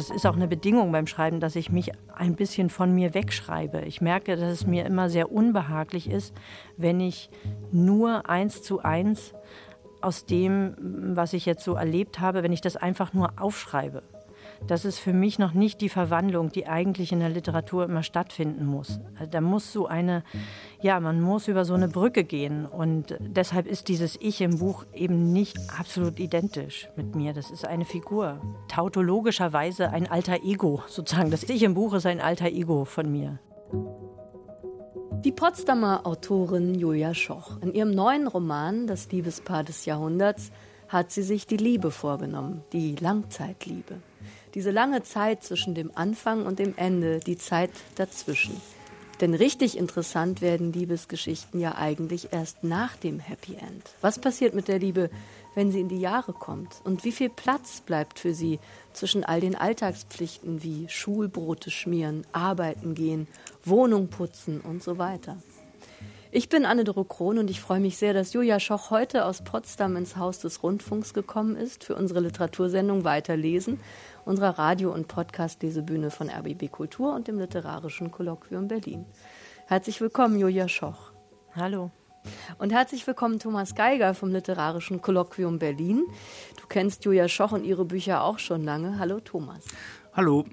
Das ist auch eine Bedingung beim Schreiben, dass ich mich ein bisschen von mir wegschreibe. Ich merke, dass es mir immer sehr unbehaglich ist, wenn ich nur eins zu eins aus dem, was ich jetzt so erlebt habe, wenn ich das einfach nur aufschreibe das ist für mich noch nicht die Verwandlung, die eigentlich in der Literatur immer stattfinden muss. Da muss so eine, ja, man muss über so eine Brücke gehen und deshalb ist dieses Ich im Buch eben nicht absolut identisch mit mir. Das ist eine Figur, tautologischerweise ein alter Ego sozusagen. Das Ich im Buch ist ein alter Ego von mir. Die Potsdamer Autorin Julia Schoch. In ihrem neuen Roman Das Liebespaar des Jahrhunderts hat sie sich die Liebe vorgenommen, die Langzeitliebe diese lange Zeit zwischen dem Anfang und dem Ende, die Zeit dazwischen. Denn richtig interessant werden Liebesgeschichten ja eigentlich erst nach dem Happy End. Was passiert mit der Liebe, wenn sie in die Jahre kommt? Und wie viel Platz bleibt für sie zwischen all den Alltagspflichten wie Schulbrote schmieren, arbeiten gehen, Wohnung putzen und so weiter? Ich bin Anne-Doro Krohn und ich freue mich sehr, dass Julia Schoch heute aus Potsdam ins Haus des Rundfunks gekommen ist für unsere Literatursendung Weiterlesen unserer Radio- und Podcast-Lesebühne von RBB Kultur und dem Literarischen Kolloquium Berlin. Herzlich willkommen, Julia Schoch. Hallo. Und herzlich willkommen, Thomas Geiger vom Literarischen Kolloquium Berlin. Du kennst Julia Schoch und ihre Bücher auch schon lange. Hallo, Thomas. Hallo.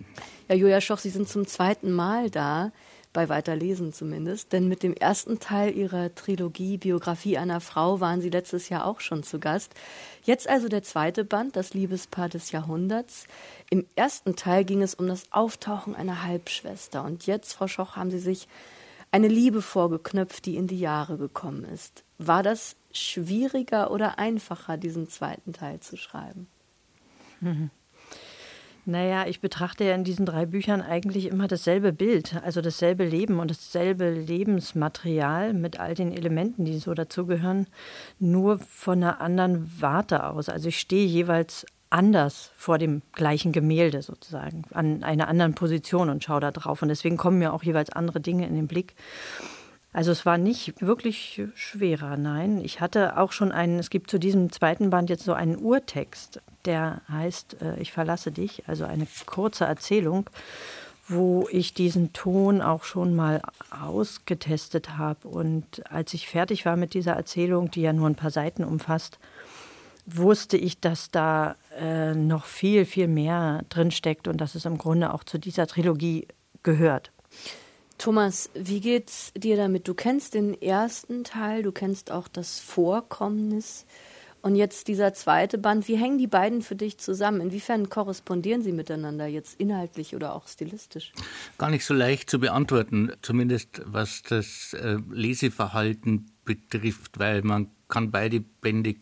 Ja, Julia Schoch, Sie sind zum zweiten Mal da bei Weiterlesen zumindest. Denn mit dem ersten Teil ihrer Trilogie Biografie einer Frau waren sie letztes Jahr auch schon zu Gast. Jetzt also der zweite Band, das Liebespaar des Jahrhunderts. Im ersten Teil ging es um das Auftauchen einer Halbschwester. Und jetzt, Frau Schoch, haben Sie sich eine Liebe vorgeknöpft, die in die Jahre gekommen ist. War das schwieriger oder einfacher, diesen zweiten Teil zu schreiben? Mhm. Naja, ich betrachte ja in diesen drei Büchern eigentlich immer dasselbe Bild, also dasselbe Leben und dasselbe Lebensmaterial mit all den Elementen, die so dazugehören, nur von einer anderen Warte aus. Also ich stehe jeweils anders vor dem gleichen Gemälde sozusagen, an einer anderen Position und schaue da drauf. Und deswegen kommen mir auch jeweils andere Dinge in den Blick. Also es war nicht wirklich schwerer, nein. Ich hatte auch schon einen, es gibt zu diesem zweiten Band jetzt so einen Urtext, der heißt äh, Ich verlasse dich, also eine kurze Erzählung, wo ich diesen Ton auch schon mal ausgetestet habe. Und als ich fertig war mit dieser Erzählung, die ja nur ein paar Seiten umfasst, wusste ich, dass da äh, noch viel, viel mehr drinsteckt und dass es im Grunde auch zu dieser Trilogie gehört. Thomas, wie geht's dir damit? Du kennst den ersten Teil, du kennst auch das Vorkommnis und jetzt dieser zweite Band. Wie hängen die beiden für dich zusammen? Inwiefern korrespondieren sie miteinander jetzt inhaltlich oder auch stilistisch? Gar nicht so leicht zu beantworten, zumindest was das äh, Leseverhalten betrifft, weil man kann beide Bände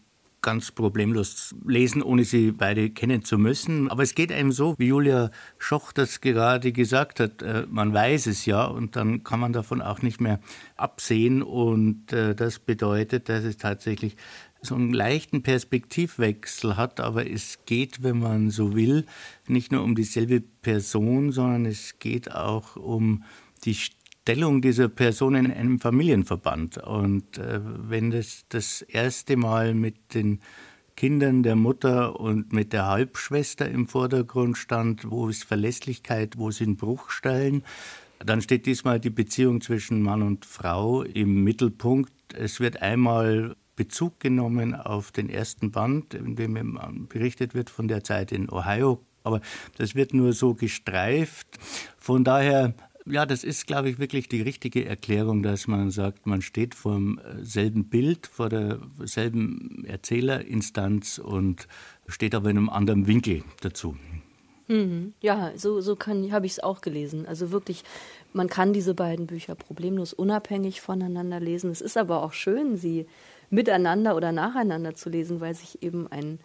ganz problemlos lesen, ohne sie beide kennen zu müssen. Aber es geht einem so, wie Julia Schoch das gerade gesagt hat, äh, man weiß es ja und dann kann man davon auch nicht mehr absehen. Und äh, das bedeutet, dass es tatsächlich so einen leichten Perspektivwechsel hat, aber es geht, wenn man so will, nicht nur um dieselbe Person, sondern es geht auch um die Stellung dieser Person in einem Familienverband. Und äh, wenn das das erste Mal mit den Kindern der Mutter und mit der Halbschwester im Vordergrund stand, wo ist Verlässlichkeit, wo sind Bruchstellen, dann steht diesmal die Beziehung zwischen Mann und Frau im Mittelpunkt. Es wird einmal Bezug genommen auf den ersten Band, in dem berichtet wird von der Zeit in Ohio. Aber das wird nur so gestreift. Von daher ja, das ist, glaube ich, wirklich die richtige Erklärung, dass man sagt, man steht vor äh, selben Bild, vor derselben Erzählerinstanz und steht aber in einem anderen Winkel dazu. Mhm. Ja, so, so habe ich es auch gelesen. Also wirklich, man kann diese beiden Bücher problemlos unabhängig voneinander lesen. Es ist aber auch schön, sie miteinander oder nacheinander zu lesen, weil sich eben ein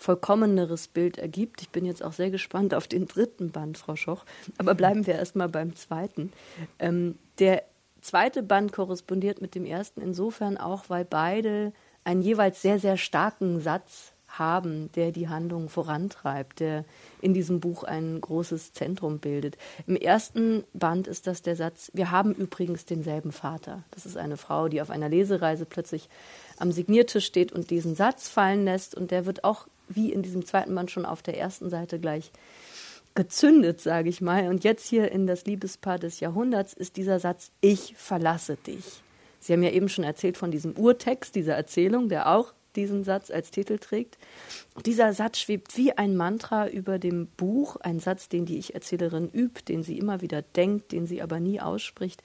vollkommeneres Bild ergibt. Ich bin jetzt auch sehr gespannt auf den dritten Band, Frau Schoch. Aber bleiben wir erstmal beim zweiten. Ähm, der zweite Band korrespondiert mit dem ersten insofern auch, weil beide einen jeweils sehr, sehr starken Satz haben, der die Handlung vorantreibt, der in diesem Buch ein großes Zentrum bildet. Im ersten Band ist das der Satz, wir haben übrigens denselben Vater. Das ist eine Frau, die auf einer Lesereise plötzlich am Signiertisch steht und diesen Satz fallen lässt und der wird auch wie in diesem zweiten Band schon auf der ersten Seite gleich gezündet, sage ich mal. Und jetzt hier in das Liebespaar des Jahrhunderts ist dieser Satz, ich verlasse dich. Sie haben ja eben schon erzählt von diesem Urtext, dieser Erzählung, der auch diesen Satz als Titel trägt. Dieser Satz schwebt wie ein Mantra über dem Buch, ein Satz, den die Ich-Erzählerin übt, den sie immer wieder denkt, den sie aber nie ausspricht.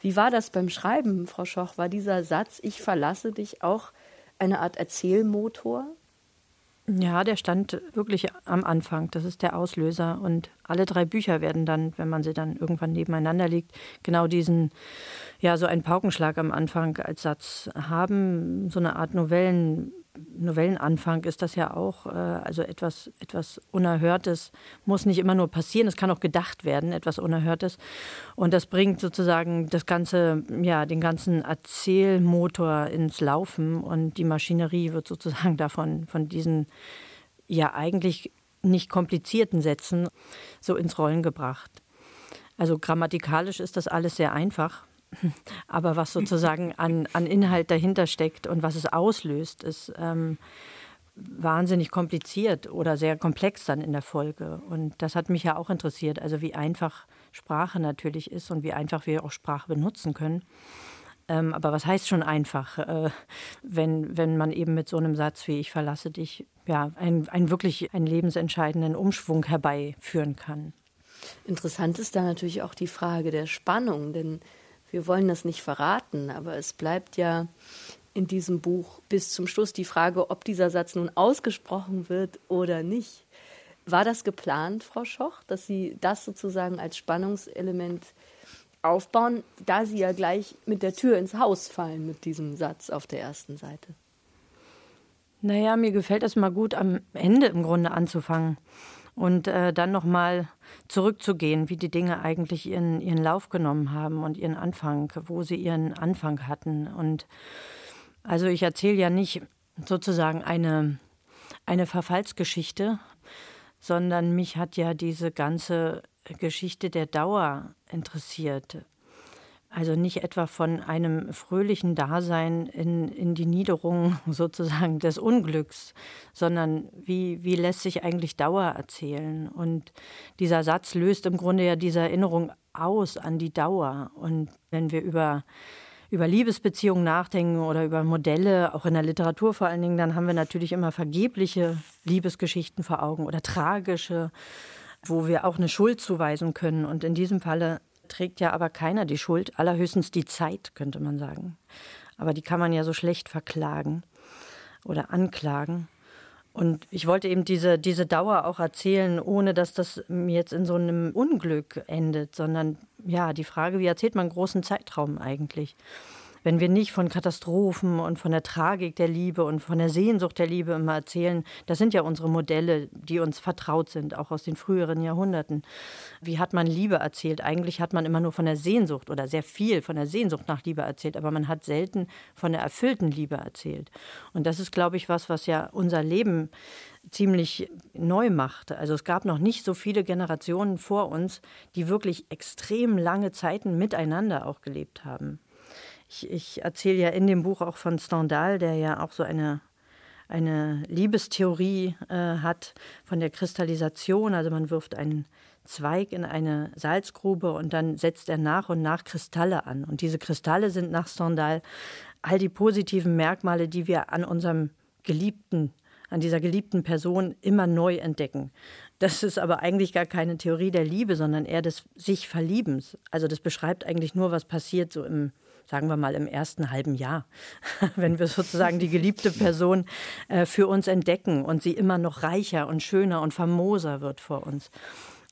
Wie war das beim Schreiben, Frau Schoch? War dieser Satz, ich verlasse dich, auch eine Art Erzählmotor? Ja, der stand wirklich am Anfang. Das ist der Auslöser. Und alle drei Bücher werden dann, wenn man sie dann irgendwann nebeneinander legt, genau diesen, ja, so einen Paukenschlag am Anfang als Satz haben. So eine Art Novellen, Novellenanfang ist das ja auch, äh, also etwas, etwas Unerhörtes muss nicht immer nur passieren, es kann auch gedacht werden, etwas Unerhörtes. Und das bringt sozusagen das ganze, ja, den ganzen Erzählmotor ins Laufen und die Maschinerie wird sozusagen davon, von diesen ja eigentlich nicht komplizierten Sätzen so ins Rollen gebracht. Also grammatikalisch ist das alles sehr einfach. Aber was sozusagen an, an Inhalt dahinter steckt und was es auslöst, ist ähm, wahnsinnig kompliziert oder sehr komplex dann in der Folge. Und das hat mich ja auch interessiert, also wie einfach Sprache natürlich ist und wie einfach wir auch Sprache benutzen können. Ähm, aber was heißt schon einfach, äh, wenn, wenn man eben mit so einem Satz wie ich verlasse dich, ja, einen, wirklich einen lebensentscheidenden Umschwung herbeiführen kann. Interessant ist da natürlich auch die Frage der Spannung, denn wir wollen das nicht verraten, aber es bleibt ja in diesem Buch bis zum Schluss die Frage, ob dieser Satz nun ausgesprochen wird oder nicht. War das geplant, Frau Schoch, dass Sie das sozusagen als Spannungselement aufbauen, da Sie ja gleich mit der Tür ins Haus fallen mit diesem Satz auf der ersten Seite? Naja, mir gefällt es mal gut, am Ende im Grunde anzufangen und äh, dann nochmal zurückzugehen, wie die Dinge eigentlich ihren, ihren Lauf genommen haben und ihren Anfang, wo sie ihren Anfang hatten. Und also ich erzähle ja nicht sozusagen eine, eine Verfallsgeschichte, sondern mich hat ja diese ganze Geschichte der Dauer interessiert. Also nicht etwa von einem fröhlichen Dasein in, in die Niederung sozusagen des Unglücks, sondern wie, wie lässt sich eigentlich Dauer erzählen? Und dieser Satz löst im Grunde ja diese Erinnerung aus an die Dauer. Und wenn wir über, über Liebesbeziehungen nachdenken oder über Modelle, auch in der Literatur vor allen Dingen, dann haben wir natürlich immer vergebliche Liebesgeschichten vor Augen oder tragische, wo wir auch eine Schuld zuweisen können. Und in diesem Falle trägt ja aber keiner die Schuld, allerhöchstens die Zeit, könnte man sagen. Aber die kann man ja so schlecht verklagen oder anklagen. Und ich wollte eben diese, diese Dauer auch erzählen, ohne dass das jetzt in so einem Unglück endet, sondern ja, die Frage, wie erzählt man großen Zeitraum eigentlich? Wenn wir nicht von Katastrophen und von der Tragik der Liebe und von der Sehnsucht der Liebe immer erzählen, das sind ja unsere Modelle, die uns vertraut sind, auch aus den früheren Jahrhunderten. Wie hat man Liebe erzählt? Eigentlich hat man immer nur von der Sehnsucht oder sehr viel von der Sehnsucht nach Liebe erzählt, aber man hat selten von der erfüllten Liebe erzählt. Und das ist, glaube ich, was, was ja unser Leben ziemlich neu macht. Also es gab noch nicht so viele Generationen vor uns, die wirklich extrem lange Zeiten miteinander auch gelebt haben. Ich, ich erzähle ja in dem Buch auch von Stendhal, der ja auch so eine, eine Liebestheorie äh, hat von der Kristallisation. Also man wirft einen Zweig in eine Salzgrube und dann setzt er nach und nach Kristalle an. Und diese Kristalle sind nach Stendhal all die positiven Merkmale, die wir an unserem Geliebten, an dieser geliebten Person immer neu entdecken. Das ist aber eigentlich gar keine Theorie der Liebe, sondern eher des sich Verliebens. Also das beschreibt eigentlich nur, was passiert so im sagen wir mal im ersten halben Jahr, wenn wir sozusagen die geliebte Person äh, für uns entdecken und sie immer noch reicher und schöner und famoser wird vor uns.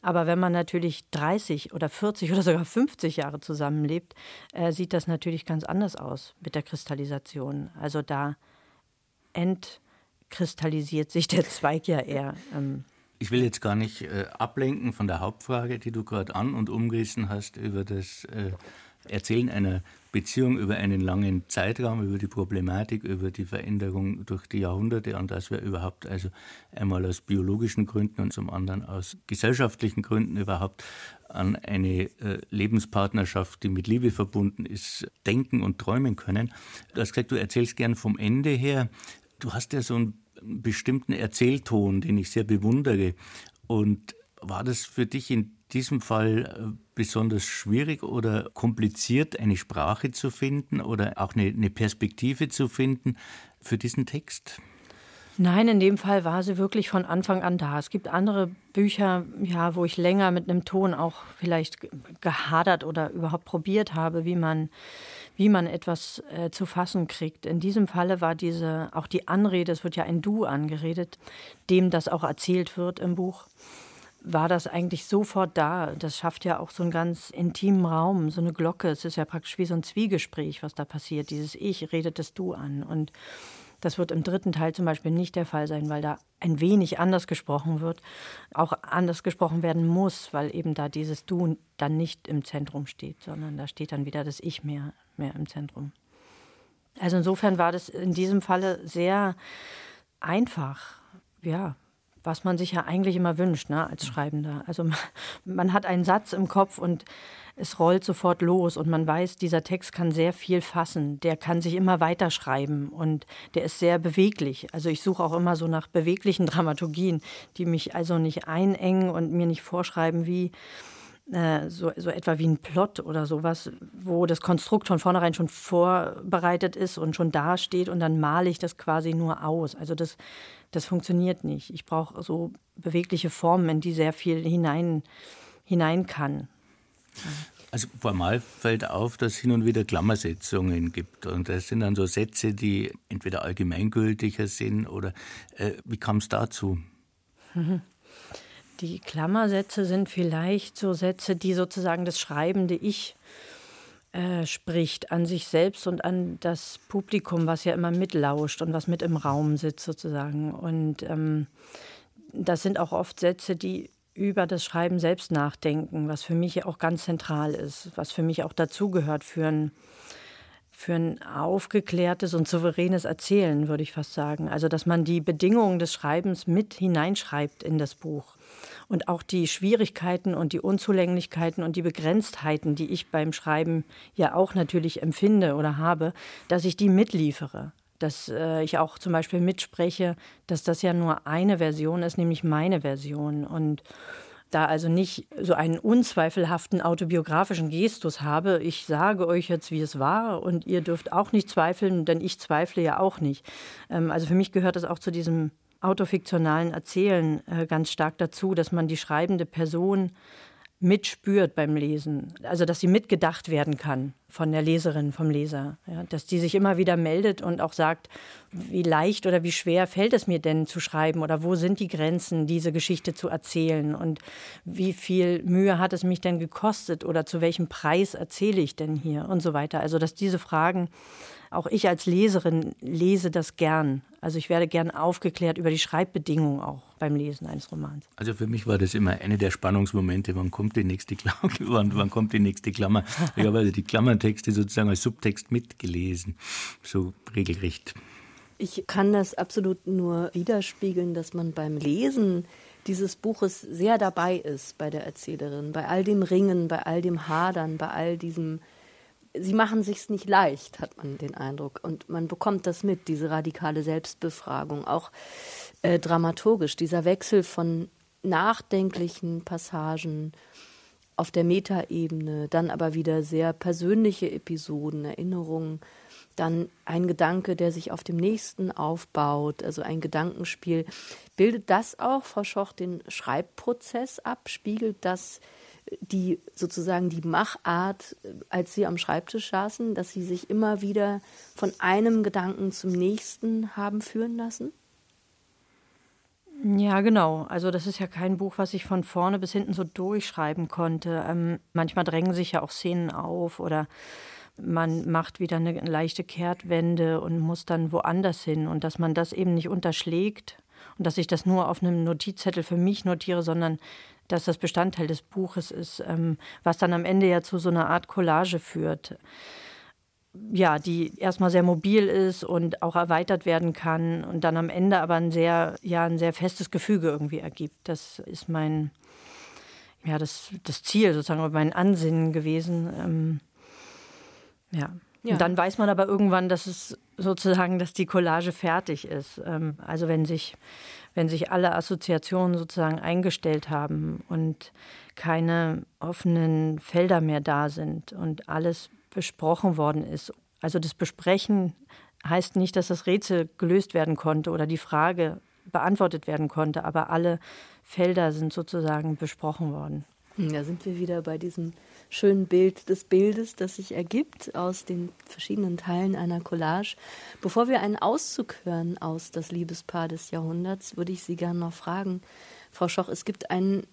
Aber wenn man natürlich 30 oder 40 oder sogar 50 Jahre zusammenlebt, äh, sieht das natürlich ganz anders aus mit der Kristallisation. Also da entkristallisiert sich der Zweig ja eher. Ähm. Ich will jetzt gar nicht äh, ablenken von der Hauptfrage, die du gerade an und umgerissen hast über das äh, Erzählen einer Beziehung über einen langen Zeitraum, über die Problematik, über die Veränderung durch die Jahrhunderte und dass wir überhaupt also einmal aus biologischen Gründen und zum anderen aus gesellschaftlichen Gründen überhaupt an eine äh, Lebenspartnerschaft, die mit Liebe verbunden ist, denken und träumen können. Du hast gesagt, du erzählst gern vom Ende her. Du hast ja so einen bestimmten Erzählton, den ich sehr bewundere. Und War das für dich in diesem Fall äh, besonders schwierig oder kompliziert, eine Sprache zu finden oder auch eine, eine Perspektive zu finden für diesen Text? Nein, in dem Fall war sie wirklich von Anfang an da. Es gibt andere Bücher, ja, wo ich länger mit einem Ton auch vielleicht gehadert oder überhaupt probiert habe, wie man, wie man etwas äh, zu fassen kriegt. In diesem Falle war diese, auch die Anrede, es wird ja ein Du angeredet, dem das auch erzählt wird im Buch war das eigentlich sofort da. Das schafft ja auch so einen ganz intimen Raum, so eine Glocke. Es ist ja praktisch wie so ein Zwiegespräch, was da passiert. Dieses Ich redet das Du an. Und das wird im dritten Teil zum Beispiel nicht der Fall sein, weil da ein wenig anders gesprochen wird, auch anders gesprochen werden muss, weil eben da dieses Du dann nicht im Zentrum steht, sondern da steht dann wieder das Ich mehr, mehr im Zentrum. Also insofern war das in diesem Falle sehr einfach, ja, was man sich ja eigentlich immer wünscht ne, als Schreibender. Also man, man hat einen Satz im Kopf und es rollt sofort los und man weiß, dieser Text kann sehr viel fassen. Der kann sich immer weiter schreiben und der ist sehr beweglich. Also ich suche auch immer so nach beweglichen Dramaturgien, die mich also nicht einengen und mir nicht vorschreiben, wie so, so etwa wie ein Plot oder sowas, wo das Konstrukt von vornherein schon vorbereitet ist und schon dasteht und dann male ich das quasi nur aus. Also das, das funktioniert nicht. Ich brauche so bewegliche Formen, in die sehr viel hinein, hinein kann. Also formal fällt auf, dass es hin und wieder Klammersetzungen gibt. Und das sind dann so Sätze, die entweder allgemeingültiger sind oder äh, wie kam es dazu? Die Klammersätze sind vielleicht so Sätze, die sozusagen das schreibende Ich äh, spricht an sich selbst und an das Publikum, was ja immer mitlauscht und was mit im Raum sitzt sozusagen. Und ähm, das sind auch oft Sätze, die über das Schreiben selbst nachdenken, was für mich auch ganz zentral ist, was für mich auch dazugehört für ein, für ein aufgeklärtes und souveränes Erzählen, würde ich fast sagen. Also, dass man die Bedingungen des Schreibens mit hineinschreibt in das Buch. Und auch die Schwierigkeiten und die Unzulänglichkeiten und die Begrenztheiten, die ich beim Schreiben ja auch natürlich empfinde oder habe, dass ich die mitliefere dass äh, ich auch zum Beispiel mitspreche, dass das ja nur eine Version ist, nämlich meine Version. Und da also nicht so einen unzweifelhaften autobiografischen Gestus habe, ich sage euch jetzt, wie es war und ihr dürft auch nicht zweifeln, denn ich zweifle ja auch nicht. Ähm, also für mich gehört das auch zu diesem autofiktionalen Erzählen äh, ganz stark dazu, dass man die schreibende Person mitspürt beim Lesen. Also, dass sie mitgedacht werden kann von der Leserin, vom Leser. Ja, dass die sich immer wieder meldet und auch sagt, wie leicht oder wie schwer fällt es mir denn zu schreiben oder wo sind die Grenzen, diese Geschichte zu erzählen und wie viel Mühe hat es mich denn gekostet oder zu welchem Preis erzähle ich denn hier und so weiter. Also, dass diese Fragen auch ich als Leserin lese das gern. Also ich werde gern aufgeklärt über die Schreibbedingungen auch beim Lesen eines Romans. Also für mich war das immer eine der Spannungsmomente, wann kommt die nächste Klammer, wann, wann kommt die nächste Klammer. Ich habe also die Klammertexte sozusagen als Subtext mitgelesen, so regelrecht. Ich kann das absolut nur widerspiegeln, dass man beim Lesen dieses Buches sehr dabei ist bei der Erzählerin, bei all dem Ringen, bei all dem Hadern, bei all diesem sie machen sich's nicht leicht, hat man den Eindruck. Und man bekommt das mit, diese radikale Selbstbefragung, auch äh, dramaturgisch, dieser Wechsel von nachdenklichen Passagen auf der Metaebene, dann aber wieder sehr persönliche Episoden, Erinnerungen, dann ein Gedanke, der sich auf dem nächsten aufbaut, also ein Gedankenspiel. Bildet das auch, Frau Schoch, den Schreibprozess ab? Spiegelt das die sozusagen die Machart, als sie am Schreibtisch saßen, dass sie sich immer wieder von einem Gedanken zum nächsten haben führen lassen? Ja, genau. Also das ist ja kein Buch, was ich von vorne bis hinten so durchschreiben konnte. Ähm, manchmal drängen sich ja auch Szenen auf oder man macht wieder eine leichte Kehrtwende und muss dann woanders hin und dass man das eben nicht unterschlägt und dass ich das nur auf einem Notizzettel für mich notiere, sondern dass das Bestandteil des Buches ist, ähm, was dann am Ende ja zu so einer Art Collage führt. Ja, die erstmal sehr mobil ist und auch erweitert werden kann und dann am Ende aber ein sehr, ja, ein sehr festes Gefüge irgendwie ergibt. Das ist mein, ja, das, das Ziel sozusagen, mein Ansinnen gewesen. Ähm, ja. Ja. Und dann weiß man aber irgendwann, dass es sozusagen, dass die Collage fertig ist. Ähm, also wenn sich, wenn sich alle Assoziationen sozusagen eingestellt haben und keine offenen Felder mehr da sind und alles besprochen worden ist. Also das Besprechen heißt nicht, dass das Rätsel gelöst werden konnte oder die Frage beantwortet werden konnte, aber alle Felder sind sozusagen besprochen worden. Da sind wir wieder bei diesem schönen Bild des Bildes, das sich ergibt aus den verschiedenen Teilen einer Collage. Bevor wir einen Auszug hören aus Das Liebespaar des Jahrhunderts, würde ich Sie gerne noch fragen, Frau Schoch, es gibt einen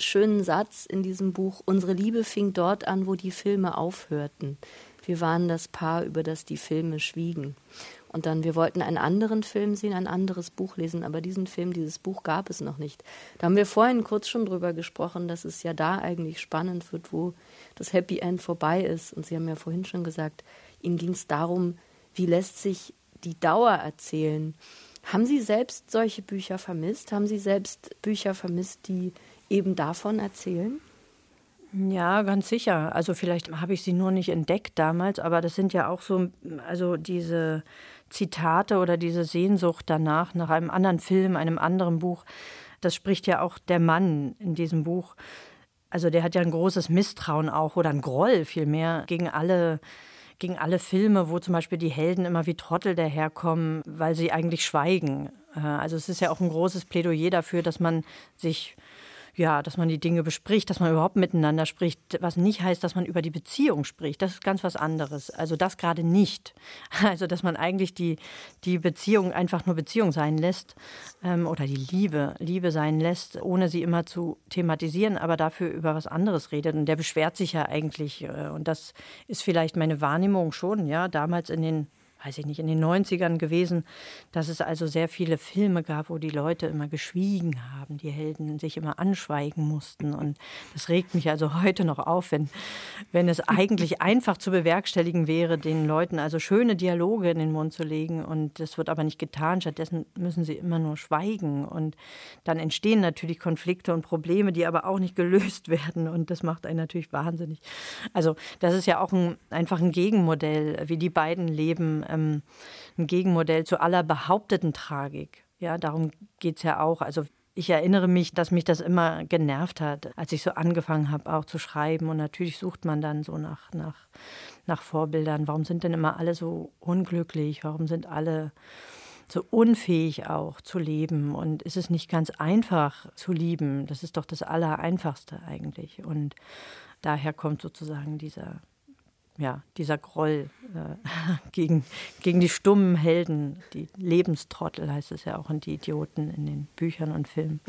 schönen Satz in diesem Buch, unsere Liebe fing dort an, wo die Filme aufhörten. Wir waren das Paar, über das die Filme schwiegen. Und dann, wir wollten einen anderen Film sehen, ein anderes Buch lesen, aber diesen Film, dieses Buch gab es noch nicht. Da haben wir vorhin kurz schon drüber gesprochen, dass es ja da eigentlich spannend wird, wo das Happy End vorbei ist. Und Sie haben ja vorhin schon gesagt, Ihnen ging es darum, wie lässt sich die Dauer erzählen. Haben Sie selbst solche Bücher vermisst? Haben Sie selbst Bücher vermisst, die eben davon erzählen? Ja, ganz sicher. Also vielleicht habe ich sie nur nicht entdeckt damals, aber das sind ja auch so, also diese Zitate oder diese Sehnsucht danach, nach einem anderen Film, einem anderen Buch, das spricht ja auch der Mann in diesem Buch. Also der hat ja ein großes Misstrauen auch oder ein Groll vielmehr gegen alle gegen alle Filme, wo zum Beispiel die Helden immer wie Trottel daherkommen, weil sie eigentlich schweigen. Äh, also es ist ja auch ein großes Plädoyer dafür, dass man sich ja, dass man die Dinge bespricht, dass man überhaupt miteinander spricht, was nicht heißt, dass man über die Beziehung spricht. Das ist ganz was anderes. Also das gerade nicht. Also dass man eigentlich die, die Beziehung einfach nur Beziehung sein lässt ähm, oder die Liebe, Liebe sein lässt, ohne sie immer zu thematisieren, aber dafür über was anderes redet. Und der beschwert sich ja eigentlich. Äh, und das ist vielleicht meine Wahrnehmung schon, ja, damals in den weiß ich nicht, in den 90ern gewesen, dass es also sehr viele Filme gab, wo die Leute immer geschwiegen haben, die Helden sich immer anschweigen mussten. Und das regt mich also heute noch auf, wenn, wenn es eigentlich einfach zu bewerkstelligen wäre, den Leuten also schöne Dialoge in den Mund zu legen. Und das wird aber nicht getan. Stattdessen müssen sie immer nur schweigen. Und dann entstehen natürlich Konflikte und Probleme, die aber auch nicht gelöst werden. Und das macht einen natürlich wahnsinnig. Also das ist ja auch ein, einfach ein Gegenmodell, wie die beiden leben ähm, ein Gegenmodell zu aller behaupteten Tragik. Ja, darum geht es ja auch. Also ich erinnere mich, dass mich das immer genervt hat, als ich so angefangen habe, auch zu schreiben. Und natürlich sucht man dann so nach, nach, nach Vorbildern. Warum sind denn immer alle so unglücklich? Warum sind alle so unfähig auch zu leben? Und ist es nicht ganz einfach zu lieben? Das ist doch das Allereinfachste eigentlich. Und daher kommt sozusagen dieser ja, dieser Groll äh, gegen, gegen die stummen Helden, die Lebenstrottel heißt es ja auch und die Idioten in den Büchern und Filmen.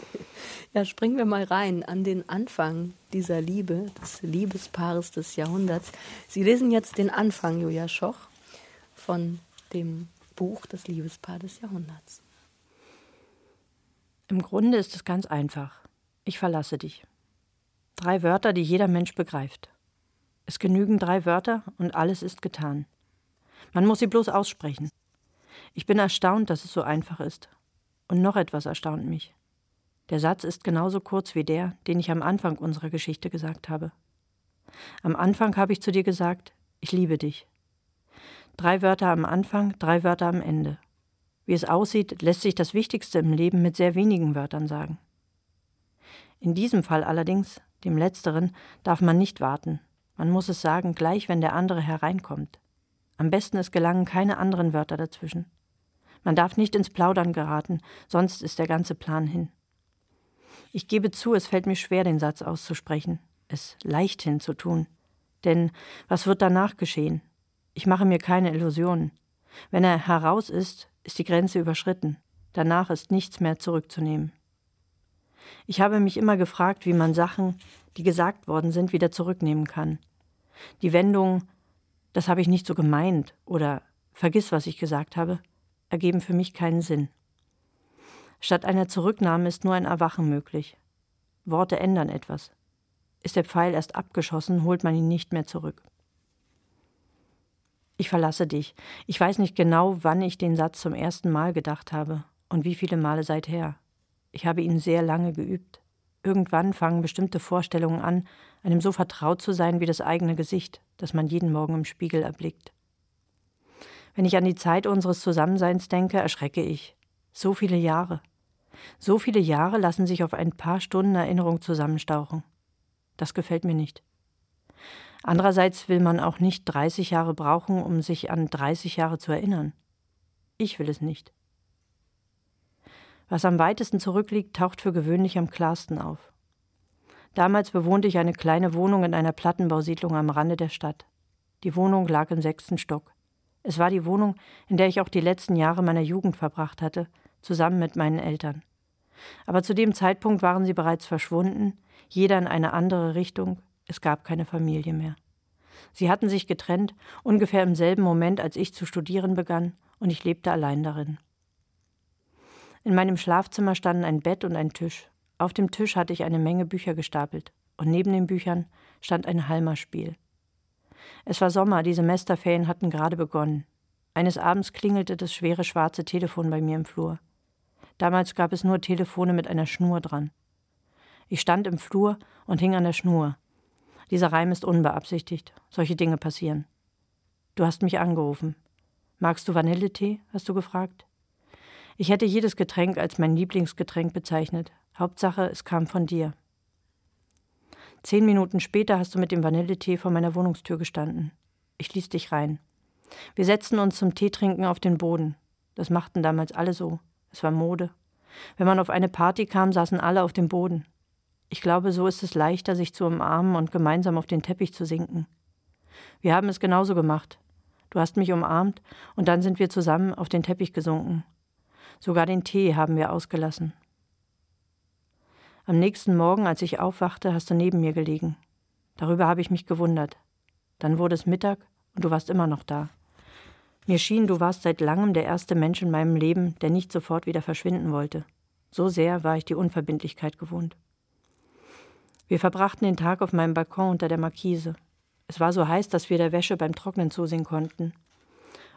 Ja, springen wir mal rein an den Anfang dieser Liebe, des Liebespaares des Jahrhunderts. Sie lesen jetzt den Anfang, Julia Schoch, von dem Buch Das Liebespaar des Jahrhunderts. Im Grunde ist es ganz einfach. Ich verlasse dich. Drei Wörter, die jeder Mensch begreift. Es genügen drei Wörter und alles ist getan. Man muss sie bloß aussprechen. Ich bin erstaunt, dass es so einfach ist. Und noch etwas erstaunt mich. Der Satz ist genauso kurz wie der, den ich am Anfang unserer Geschichte gesagt habe. Am Anfang habe ich zu dir gesagt, ich liebe dich. Drei Wörter am Anfang, drei Wörter am Ende. Wie es aussieht, lässt sich das Wichtigste im Leben mit sehr wenigen Wörtern sagen. In diesem Fall allerdings, dem letzteren, darf man nicht warten. Man muss es sagen, gleich wenn der andere hereinkommt. Am besten es gelangen keine anderen Wörter dazwischen. Man darf nicht ins Plaudern geraten, sonst ist der ganze Plan hin. Ich gebe zu, es fällt mir schwer, den Satz auszusprechen, es leichthin zu tun. Denn was wird danach geschehen? Ich mache mir keine Illusionen. Wenn er heraus ist, ist die Grenze überschritten. Danach ist nichts mehr zurückzunehmen. Ich habe mich immer gefragt, wie man Sachen, die gesagt worden sind, wieder zurücknehmen kann. Die Wendung, das habe ich nicht so gemeint oder vergiss, was ich gesagt habe, ergeben für mich keinen Sinn. Statt einer Zurücknahme ist nur ein Erwachen möglich. Worte ändern etwas. Ist der Pfeil erst abgeschossen, holt man ihn nicht mehr zurück. Ich verlasse dich. Ich weiß nicht genau, wann ich den Satz zum ersten Mal gedacht habe und wie viele Male seither. Ich habe ihn sehr lange geübt. Irgendwann fangen bestimmte Vorstellungen an, einem so vertraut zu sein wie das eigene Gesicht, das man jeden Morgen im Spiegel erblickt. Wenn ich an die Zeit unseres Zusammenseins denke, erschrecke ich. So viele Jahre. So viele Jahre lassen sich auf ein paar Stunden Erinnerung zusammenstauchen. Das gefällt mir nicht. Andererseits will man auch nicht 30 Jahre brauchen, um sich an 30 Jahre zu erinnern. Ich will es nicht. Was am weitesten zurückliegt, taucht für gewöhnlich am klarsten auf. Damals bewohnte ich eine kleine Wohnung in einer Plattenbausiedlung am Rande der Stadt. Die Wohnung lag im sechsten Stock. Es war die Wohnung, in der ich auch die letzten Jahre meiner Jugend verbracht hatte, zusammen mit meinen Eltern. Aber zu dem Zeitpunkt waren sie bereits verschwunden, jeder in eine andere Richtung, es gab keine Familie mehr. Sie hatten sich getrennt, ungefähr im selben Moment, als ich zu studieren begann, und ich lebte allein darin. In meinem Schlafzimmer standen ein Bett und ein Tisch. Auf dem Tisch hatte ich eine Menge Bücher gestapelt, und neben den Büchern stand ein Halmerspiel. Es war Sommer, die Semesterferien hatten gerade begonnen. Eines Abends klingelte das schwere schwarze Telefon bei mir im Flur. Damals gab es nur Telefone mit einer Schnur dran. Ich stand im Flur und hing an der Schnur. Dieser Reim ist unbeabsichtigt. Solche Dinge passieren. Du hast mich angerufen. Magst du Vanilletee? hast du gefragt. Ich hätte jedes Getränk als mein Lieblingsgetränk bezeichnet. Hauptsache, es kam von dir. Zehn Minuten später hast du mit dem Vanilletee vor meiner Wohnungstür gestanden. Ich ließ dich rein. Wir setzten uns zum Teetrinken auf den Boden. Das machten damals alle so. Es war Mode. Wenn man auf eine Party kam, saßen alle auf dem Boden. Ich glaube, so ist es leichter, sich zu umarmen und gemeinsam auf den Teppich zu sinken. Wir haben es genauso gemacht. Du hast mich umarmt und dann sind wir zusammen auf den Teppich gesunken. Sogar den Tee haben wir ausgelassen. Am nächsten Morgen, als ich aufwachte, hast du neben mir gelegen. Darüber habe ich mich gewundert. Dann wurde es Mittag und du warst immer noch da. Mir schien, du warst seit langem der erste Mensch in meinem Leben, der nicht sofort wieder verschwinden wollte. So sehr war ich die Unverbindlichkeit gewohnt. Wir verbrachten den Tag auf meinem Balkon unter der Markise. Es war so heiß, dass wir der Wäsche beim Trocknen zusehen konnten.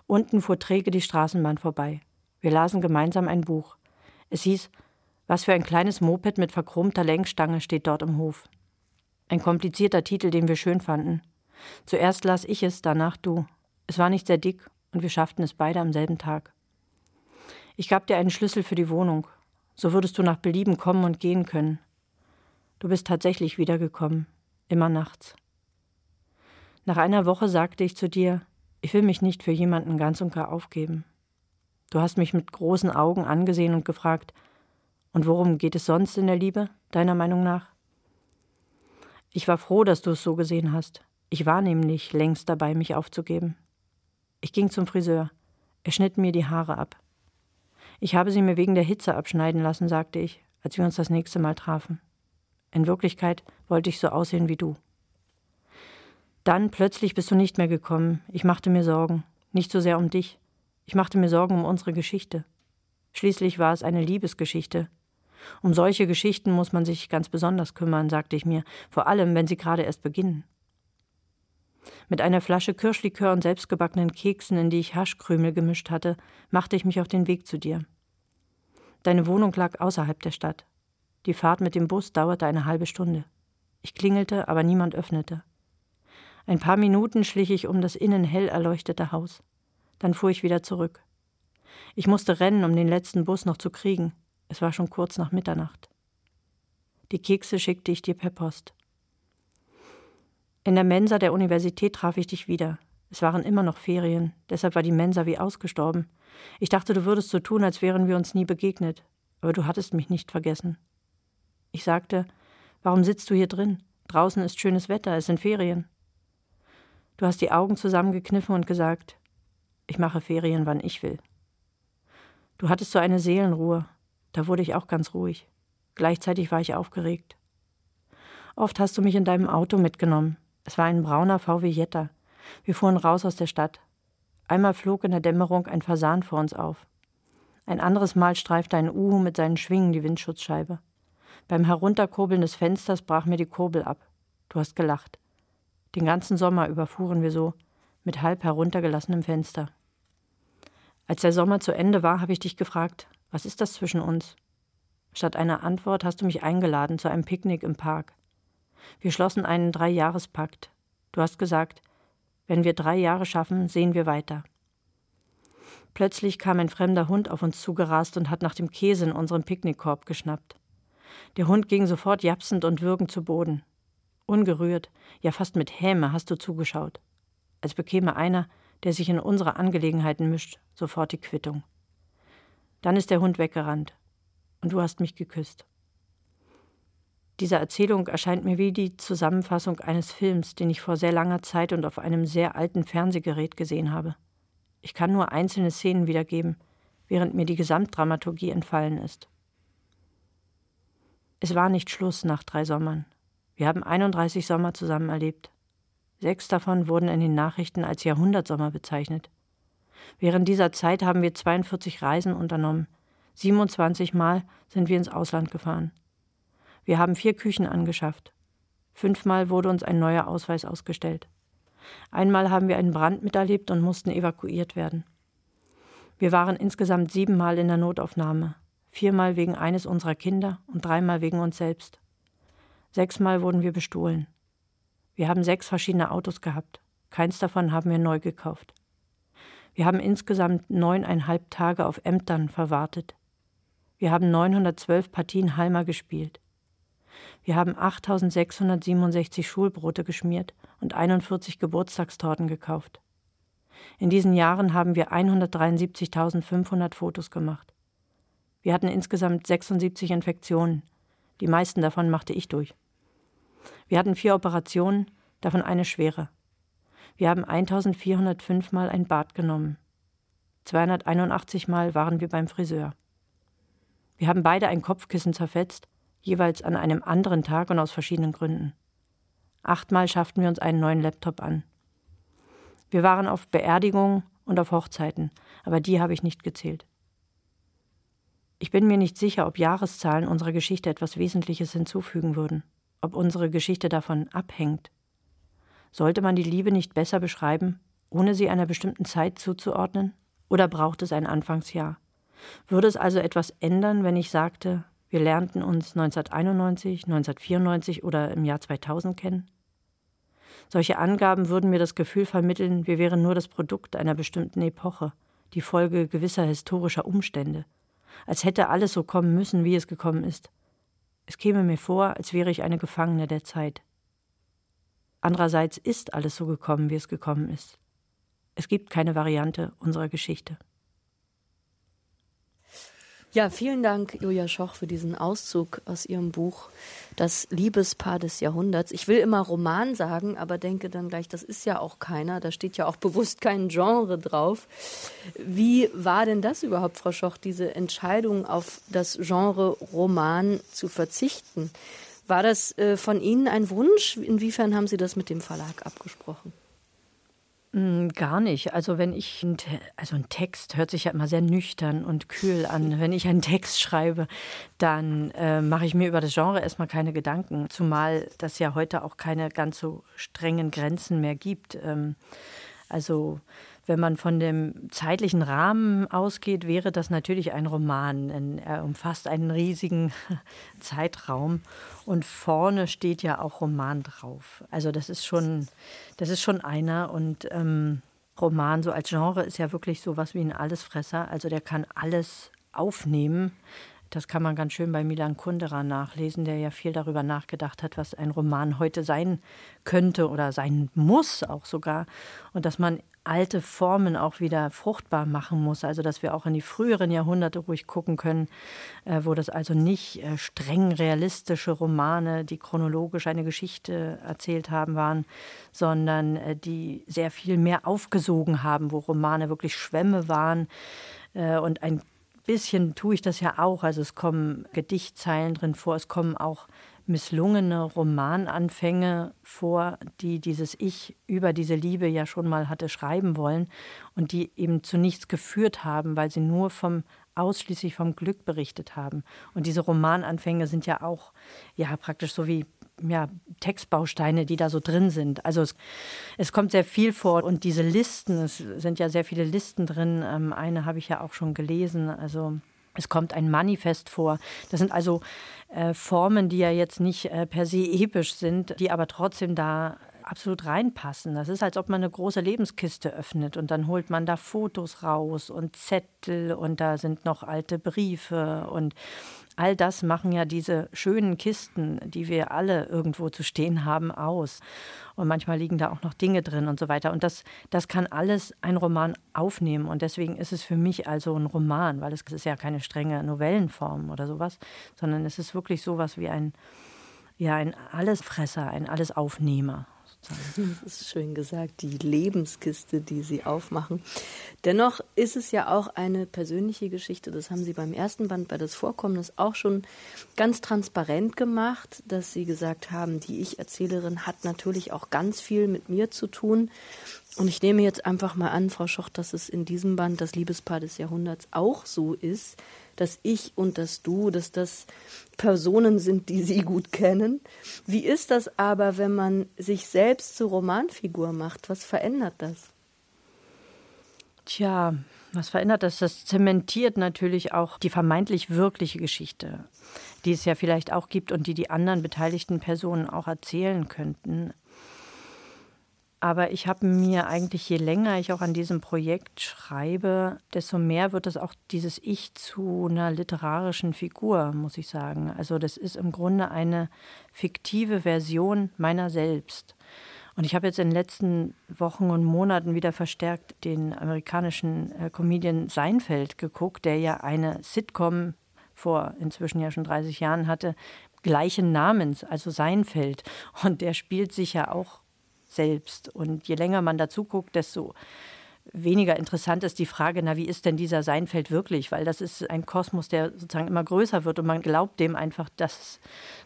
Unten fuhr träge die Straßenbahn vorbei. Wir lasen gemeinsam ein Buch. Es hieß was für ein kleines Moped mit verchromter Lenkstange steht dort im Hof. Ein komplizierter Titel, den wir schön fanden. Zuerst las ich es, danach du. Es war nicht sehr dick und wir schafften es beide am selben Tag. Ich gab dir einen Schlüssel für die Wohnung. So würdest du nach Belieben kommen und gehen können. Du bist tatsächlich wiedergekommen, immer nachts. Nach einer Woche sagte ich zu dir, ich will mich nicht für jemanden ganz und gar aufgeben. Du hast mich mit großen Augen angesehen und gefragt, und worum geht es sonst in der Liebe, deiner Meinung nach? Ich war froh, dass du es so gesehen hast. Ich war nämlich längst dabei, mich aufzugeben. Ich ging zum Friseur. Er schnitt mir die Haare ab. Ich habe sie mir wegen der Hitze abschneiden lassen, sagte ich, als wir uns das nächste Mal trafen. In Wirklichkeit wollte ich so aussehen wie du. Dann plötzlich bist du nicht mehr gekommen. Ich machte mir Sorgen. Nicht so sehr um dich. Ich machte mir Sorgen um unsere Geschichte. Schließlich war es eine Liebesgeschichte, um solche Geschichten muss man sich ganz besonders kümmern, sagte ich mir, vor allem wenn sie gerade erst beginnen. Mit einer Flasche Kirschlikör und selbstgebackenen Keksen, in die ich Haschkrümel gemischt hatte, machte ich mich auf den Weg zu dir. Deine Wohnung lag außerhalb der Stadt. Die Fahrt mit dem Bus dauerte eine halbe Stunde. Ich klingelte, aber niemand öffnete. Ein paar Minuten schlich ich um das innen hell erleuchtete Haus. Dann fuhr ich wieder zurück. Ich musste rennen, um den letzten Bus noch zu kriegen. Es war schon kurz nach Mitternacht. Die Kekse schickte ich dir per Post. In der Mensa der Universität traf ich dich wieder. Es waren immer noch Ferien, deshalb war die Mensa wie ausgestorben. Ich dachte, du würdest so tun, als wären wir uns nie begegnet, aber du hattest mich nicht vergessen. Ich sagte, warum sitzt du hier drin? Draußen ist schönes Wetter, es sind Ferien. Du hast die Augen zusammengekniffen und gesagt, ich mache Ferien, wann ich will. Du hattest so eine Seelenruhe, da wurde ich auch ganz ruhig. Gleichzeitig war ich aufgeregt. Oft hast du mich in deinem Auto mitgenommen. Es war ein brauner VW Jetta. Wir fuhren raus aus der Stadt. Einmal flog in der Dämmerung ein Fasan vor uns auf. Ein anderes Mal streifte ein Uhu mit seinen Schwingen die Windschutzscheibe. Beim Herunterkurbeln des Fensters brach mir die Kurbel ab. Du hast gelacht. Den ganzen Sommer überfuhren wir so, mit halb heruntergelassenem Fenster. Als der Sommer zu Ende war, habe ich dich gefragt, was ist das zwischen uns? Statt einer Antwort hast du mich eingeladen zu einem Picknick im Park. Wir schlossen einen Dreijahrespakt. Du hast gesagt, wenn wir drei Jahre schaffen, sehen wir weiter. Plötzlich kam ein fremder Hund auf uns zugerast und hat nach dem Käse in unserem Picknickkorb geschnappt. Der Hund ging sofort japsend und würgend zu Boden. Ungerührt, ja fast mit Häme hast du zugeschaut. Als bekäme einer, der sich in unsere Angelegenheiten mischt, sofort die Quittung. Dann ist der Hund weggerannt. Und du hast mich geküsst. Diese Erzählung erscheint mir wie die Zusammenfassung eines Films, den ich vor sehr langer Zeit und auf einem sehr alten Fernsehgerät gesehen habe. Ich kann nur einzelne Szenen wiedergeben, während mir die Gesamtdramaturgie entfallen ist. Es war nicht Schluss nach drei Sommern. Wir haben 31 Sommer zusammen erlebt. Sechs davon wurden in den Nachrichten als Jahrhundertsommer bezeichnet. Während dieser Zeit haben wir 42 Reisen unternommen. 27 Mal sind wir ins Ausland gefahren. Wir haben vier Küchen angeschafft. Fünfmal wurde uns ein neuer Ausweis ausgestellt. Einmal haben wir einen Brand miterlebt und mussten evakuiert werden. Wir waren insgesamt siebenmal in der Notaufnahme viermal wegen eines unserer Kinder und dreimal wegen uns selbst. Sechsmal wurden wir bestohlen. Wir haben sechs verschiedene Autos gehabt. Keins davon haben wir neu gekauft. Wir haben insgesamt neuneinhalb Tage auf Ämtern verwartet. Wir haben 912 Partien Halmer gespielt. Wir haben 8667 Schulbrote geschmiert und 41 Geburtstagstorten gekauft. In diesen Jahren haben wir 173.500 Fotos gemacht. Wir hatten insgesamt 76 Infektionen. Die meisten davon machte ich durch. Wir hatten vier Operationen, davon eine schwere. Wir haben 1405 Mal ein Bad genommen. 281 Mal waren wir beim Friseur. Wir haben beide ein Kopfkissen zerfetzt, jeweils an einem anderen Tag und aus verschiedenen Gründen. Achtmal schafften wir uns einen neuen Laptop an. Wir waren auf Beerdigungen und auf Hochzeiten, aber die habe ich nicht gezählt. Ich bin mir nicht sicher, ob Jahreszahlen unserer Geschichte etwas Wesentliches hinzufügen würden, ob unsere Geschichte davon abhängt. Sollte man die Liebe nicht besser beschreiben, ohne sie einer bestimmten Zeit zuzuordnen? Oder braucht es ein Anfangsjahr? Würde es also etwas ändern, wenn ich sagte, wir lernten uns 1991, 1994 oder im Jahr 2000 kennen? Solche Angaben würden mir das Gefühl vermitteln, wir wären nur das Produkt einer bestimmten Epoche, die Folge gewisser historischer Umstände als hätte alles so kommen müssen, wie es gekommen ist. Es käme mir vor, als wäre ich eine Gefangene der Zeit. Andererseits ist alles so gekommen, wie es gekommen ist. Es gibt keine Variante unserer Geschichte. Ja, vielen Dank, Julia Schoch, für diesen Auszug aus Ihrem Buch Das Liebespaar des Jahrhunderts. Ich will immer Roman sagen, aber denke dann gleich, das ist ja auch keiner. Da steht ja auch bewusst kein Genre drauf. Wie war denn das überhaupt, Frau Schoch, diese Entscheidung auf das Genre Roman zu verzichten? War das äh, von Ihnen ein Wunsch? Inwiefern haben Sie das mit dem Verlag abgesprochen? Hm, gar nicht. Also wenn ich, also ein Text hört sich ja immer sehr nüchtern und kühl an. Wenn ich einen Text schreibe, dann äh, mache ich mir über das Genre erstmal keine Gedanken. Zumal das ja heute auch keine ganz so strengen Grenzen mehr gibt. Ähm, also wenn man von dem zeitlichen Rahmen ausgeht, wäre das natürlich ein Roman. Er umfasst einen riesigen Zeitraum und vorne steht ja auch Roman drauf. Also das ist schon, das ist schon einer und ähm, Roman so als Genre ist ja wirklich so was wie ein Allesfresser. Also der kann alles aufnehmen. Das kann man ganz schön bei Milan Kundera nachlesen, der ja viel darüber nachgedacht hat, was ein Roman heute sein könnte oder sein muss auch sogar. Und dass man alte Formen auch wieder fruchtbar machen muss. Also dass wir auch in die früheren Jahrhunderte ruhig gucken können, äh, wo das also nicht äh, streng realistische Romane, die chronologisch eine Geschichte erzählt haben, waren, sondern äh, die sehr viel mehr aufgesogen haben, wo Romane wirklich Schwämme waren und ein bisschen tue ich das ja auch. Also es kommen Gedichtzeilen drin vor, es kommen auch misslungene Romananfänge vor, die dieses Ich über diese Liebe ja schon mal hatte schreiben wollen und die eben zu nichts geführt haben, weil sie nur vom ausschließlich vom Glück berichtet haben. Und diese Romananfänge sind ja auch ja praktisch so wie ja, Textbausteine, die da so drin sind. Also es, es kommt sehr viel vor und diese Listen, es sind ja sehr viele Listen drin. Ähm, eine habe ich ja auch schon gelesen. Also es kommt ein Manifest vor. Das sind also äh, Formen, die ja jetzt nicht äh, per se episch sind, die aber trotzdem da absolut reinpassen. Das ist, als ob man eine große Lebenskiste öffnet und dann holt man da Fotos raus und Zettel und da sind noch alte Briefe und all das machen ja diese schönen Kisten, die wir alle irgendwo zu stehen haben, aus. Und manchmal liegen da auch noch Dinge drin und so weiter. Und das, das kann alles ein Roman aufnehmen. Und deswegen ist es für mich also ein Roman, weil es ist ja keine strenge Novellenform oder sowas, sondern es ist wirklich sowas wie ein, ja, ein Allesfresser, ein Allesaufnehmer. Das ist schön gesagt, die Lebenskiste, die Sie aufmachen. Dennoch ist es ja auch eine persönliche Geschichte. Das haben Sie beim ersten Band bei das Vorkommnis auch schon ganz transparent gemacht, dass Sie gesagt haben, die Ich-Erzählerin hat natürlich auch ganz viel mit mir zu tun. Und ich nehme jetzt einfach mal an, Frau Schoch, dass es in diesem Band das Liebespaar des Jahrhunderts auch so ist, dass ich und das Du, dass das Personen sind, die Sie gut kennen. Wie ist das aber, wenn man sich selbst zur Romanfigur macht? Was verändert das? Tja, was verändert das? Das zementiert natürlich auch die vermeintlich wirkliche Geschichte, die es ja vielleicht auch gibt und die die anderen beteiligten Personen auch erzählen könnten. Aber ich habe mir eigentlich, je länger ich auch an diesem Projekt schreibe, desto mehr wird es auch dieses Ich zu einer literarischen Figur, muss ich sagen. Also das ist im Grunde eine fiktive Version meiner selbst. Und ich habe jetzt in den letzten Wochen und Monaten wieder verstärkt den amerikanischen äh, Comedian Seinfeld geguckt, der ja eine Sitcom vor inzwischen ja schon 30 Jahren hatte, gleichen Namens, also Seinfeld. Und der spielt sich ja auch selbst. Und je länger man dazu guckt, desto weniger interessant ist die Frage, na, wie ist denn dieser Seinfeld wirklich? Weil das ist ein Kosmos, der sozusagen immer größer wird und man glaubt dem einfach, dass,